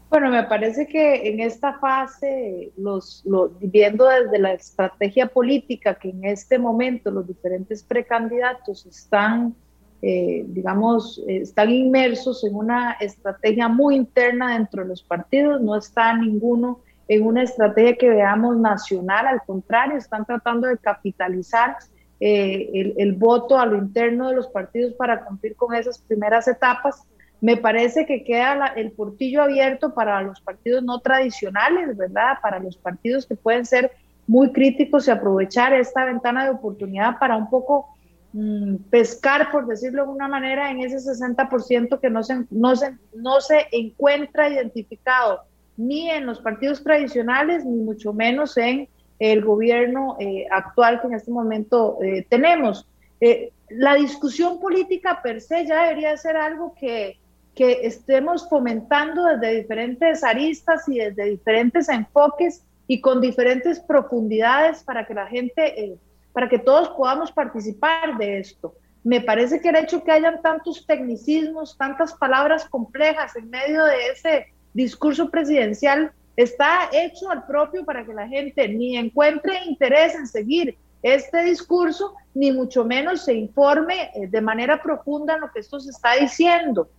Bueno, me parece que en esta fase, los, viendo desde la estrategia política que en este momento los diferentes precandidatos están eh, digamos, están inmersos en una estrategia muy interna dentro de los partidos, no está ninguno en una estrategia que veamos nacional, al contrario, están tratando de capitalizar eh, el, voto a lo interno de los partidos para cumplir con esas primeras etapas. Me parece que queda el portillo abierto para los partidos no tradicionales, ¿verdad? Para los partidos que pueden ser muy críticos y aprovechar esta ventana de oportunidad para un poco Mm, pescar, por decirlo de alguna manera, en ese 60% que no se, no, se, no se encuentra identificado ni en los partidos tradicionales, ni mucho menos en el gobierno eh, actual que en este momento eh, tenemos. Eh, la discusión política per se ya debería ser algo que, que estemos fomentando desde diferentes aristas y desde diferentes enfoques y con diferentes profundidades para que la gente para que todos podamos participar de esto. Me parece que el hecho que hayan tantos tecnicismos, tantas palabras complejas en medio de ese discurso presidencial está hecho al propio para que la gente ni encuentre interés en seguir este discurso, ni mucho menos se informe eh, de manera profunda en lo que esto se está diciendo.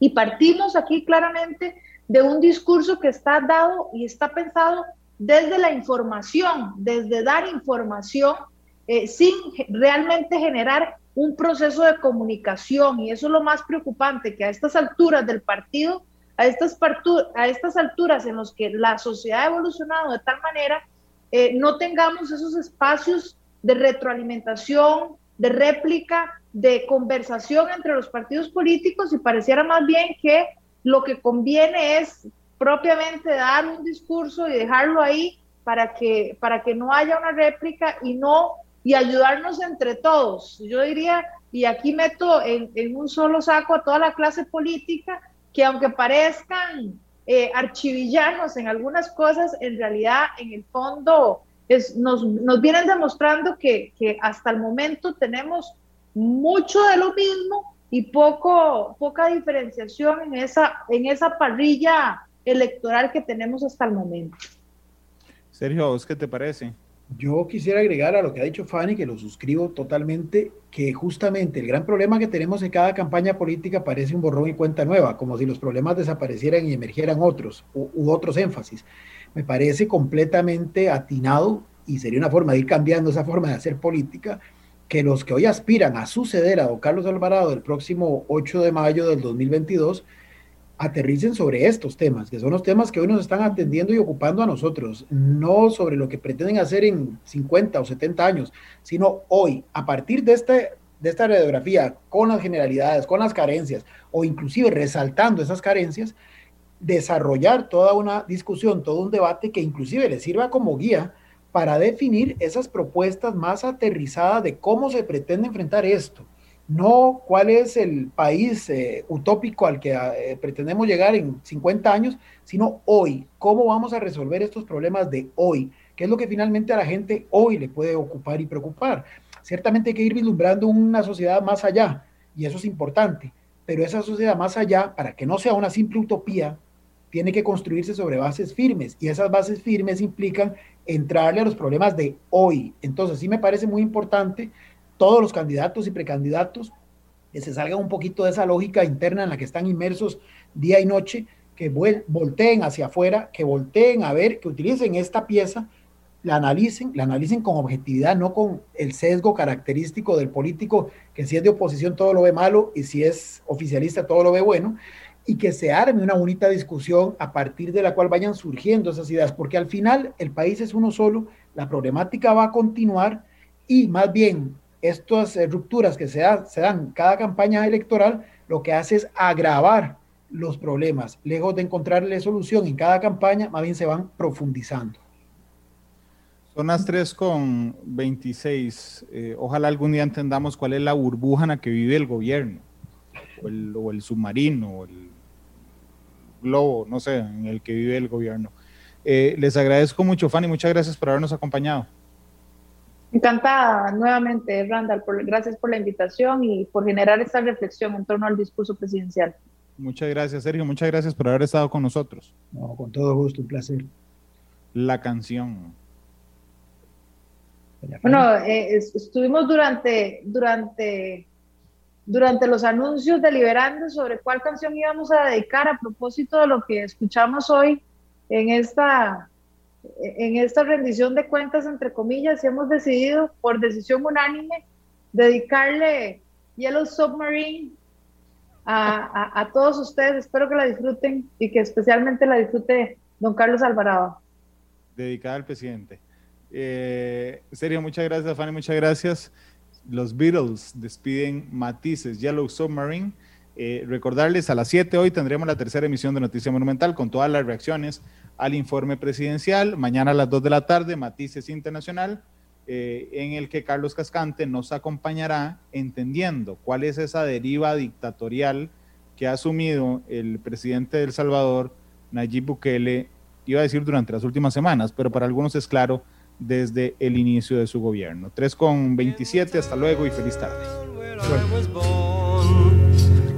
Y partimos aquí claramente de un discurso que está dado y está pensado desde la información, desde dar información, eh, sin realmente generar un proceso de comunicación. Y eso es lo más preocupante, que a estas alturas del partido, a estas, a estas alturas en las que la sociedad ha evolucionado de tal manera, eh, no tengamos esos espacios de retroalimentación, de réplica, de conversación entre los partidos políticos y pareciera más bien que lo que conviene es propiamente dar un discurso y dejarlo ahí para que, para que no haya una réplica y no y ayudarnos entre todos. Yo diría, y aquí meto en, un solo saco a toda la clase política, que aunque parezcan eh, archivillanos en algunas cosas, en realidad, en el fondo, es, nos, nos vienen demostrando que, que hasta el momento tenemos mucho de lo mismo y poco, poca diferenciación en esa, en esa parrilla electoral que tenemos hasta el momento. Sergio, ¿qué te parece? Yo quisiera agregar a lo que ha dicho Fanny, que lo suscribo totalmente, que justamente el gran problema que tenemos en cada campaña política parece un borrón y cuenta nueva, como si los problemas desaparecieran y emergieran otros u, otros énfasis. Me parece completamente atinado y sería una forma de ir cambiando esa forma de hacer política, que los que hoy aspiran a suceder a don Carlos Alvarado el próximo 8 de mayo del 2022 aterricen sobre estos temas, que son los temas que hoy nos están atendiendo y ocupando a nosotros, no sobre lo que pretenden hacer en 50 o 70 años, sino hoy, a partir de, este, de esta radiografía, con las generalidades, con las carencias, o inclusive resaltando esas carencias, desarrollar toda una discusión, todo un debate que inclusive les sirva como guía para definir esas propuestas más aterrizadas de cómo se pretende enfrentar esto no cuál es el país eh, utópico al que eh, pretendemos llegar en 50 años, sino hoy, cómo vamos a resolver estos problemas de hoy, qué es lo que finalmente a la gente hoy le puede ocupar y preocupar. Ciertamente hay que ir vislumbrando una sociedad más allá, y eso es importante, pero esa sociedad más allá, para que no sea una simple utopía, tiene que construirse sobre bases firmes, y esas bases firmes implican entrarle a los problemas de hoy. Entonces sí me parece muy importante todos los candidatos y precandidatos que se salgan un poquito de esa lógica interna en la que están inmersos día y noche, que volteen hacia afuera, que volteen a ver, que utilicen esta pieza, la analicen, la analicen con objetividad, no con el sesgo característico del político, que si es de oposición todo lo ve malo y si es oficialista todo lo ve bueno, y que se arme una bonita discusión a partir de la cual vayan surgiendo esas ideas, porque al final el país es uno solo, la problemática va a continuar y más bien estas eh, rupturas que se, dan se dan cada campaña electoral, lo que hace es agravar los problemas. Lejos de encontrarle solución en cada campaña, más bien se van profundizando. Son las 3 con 26. Eh, ojalá algún día entendamos cuál es la burbuja en la que vive el gobierno, o el, o el submarino, o el globo, no sé, en el que vive el gobierno. Eh, les agradezco mucho, Fanny, muchas gracias por habernos acompañado. Encantada nuevamente, Randall, gracias por la invitación y por generar esta reflexión en torno al discurso presidencial. Muchas gracias, Sergio. Muchas gracias por haber estado con nosotros. No, con todo gusto, un placer. La canción. Bueno, eh, estuvimos durante, durante, durante los anuncios deliberando sobre cuál canción íbamos a dedicar a propósito de lo que escuchamos hoy en esta en esta rendición de cuentas, entre comillas, hemos decidido por decisión unánime dedicarle Yellow Submarine a, todos ustedes. Espero que la disfruten y que especialmente la disfrute don Carlos Alvarado. Dedicada al presidente. Eh, serio, muchas gracias, Fanny, muchas gracias. Los Beatles despiden matices Yellow Submarine. Eh, recordarles, a las 7 hoy tendremos la tercera emisión de Noticia Monumental con todas las reacciones al informe presidencial. Mañana a las 2 de la tarde, Matices Internacional, eh, en el que Carlos Cascante nos acompañará entendiendo cuál es esa deriva dictatorial que ha asumido el presidente de El Salvador, Nayib Bukele, iba a decir durante las últimas semanas, pero para algunos es claro desde el inicio de su gobierno. 3 con 27, hasta luego y feliz tarde.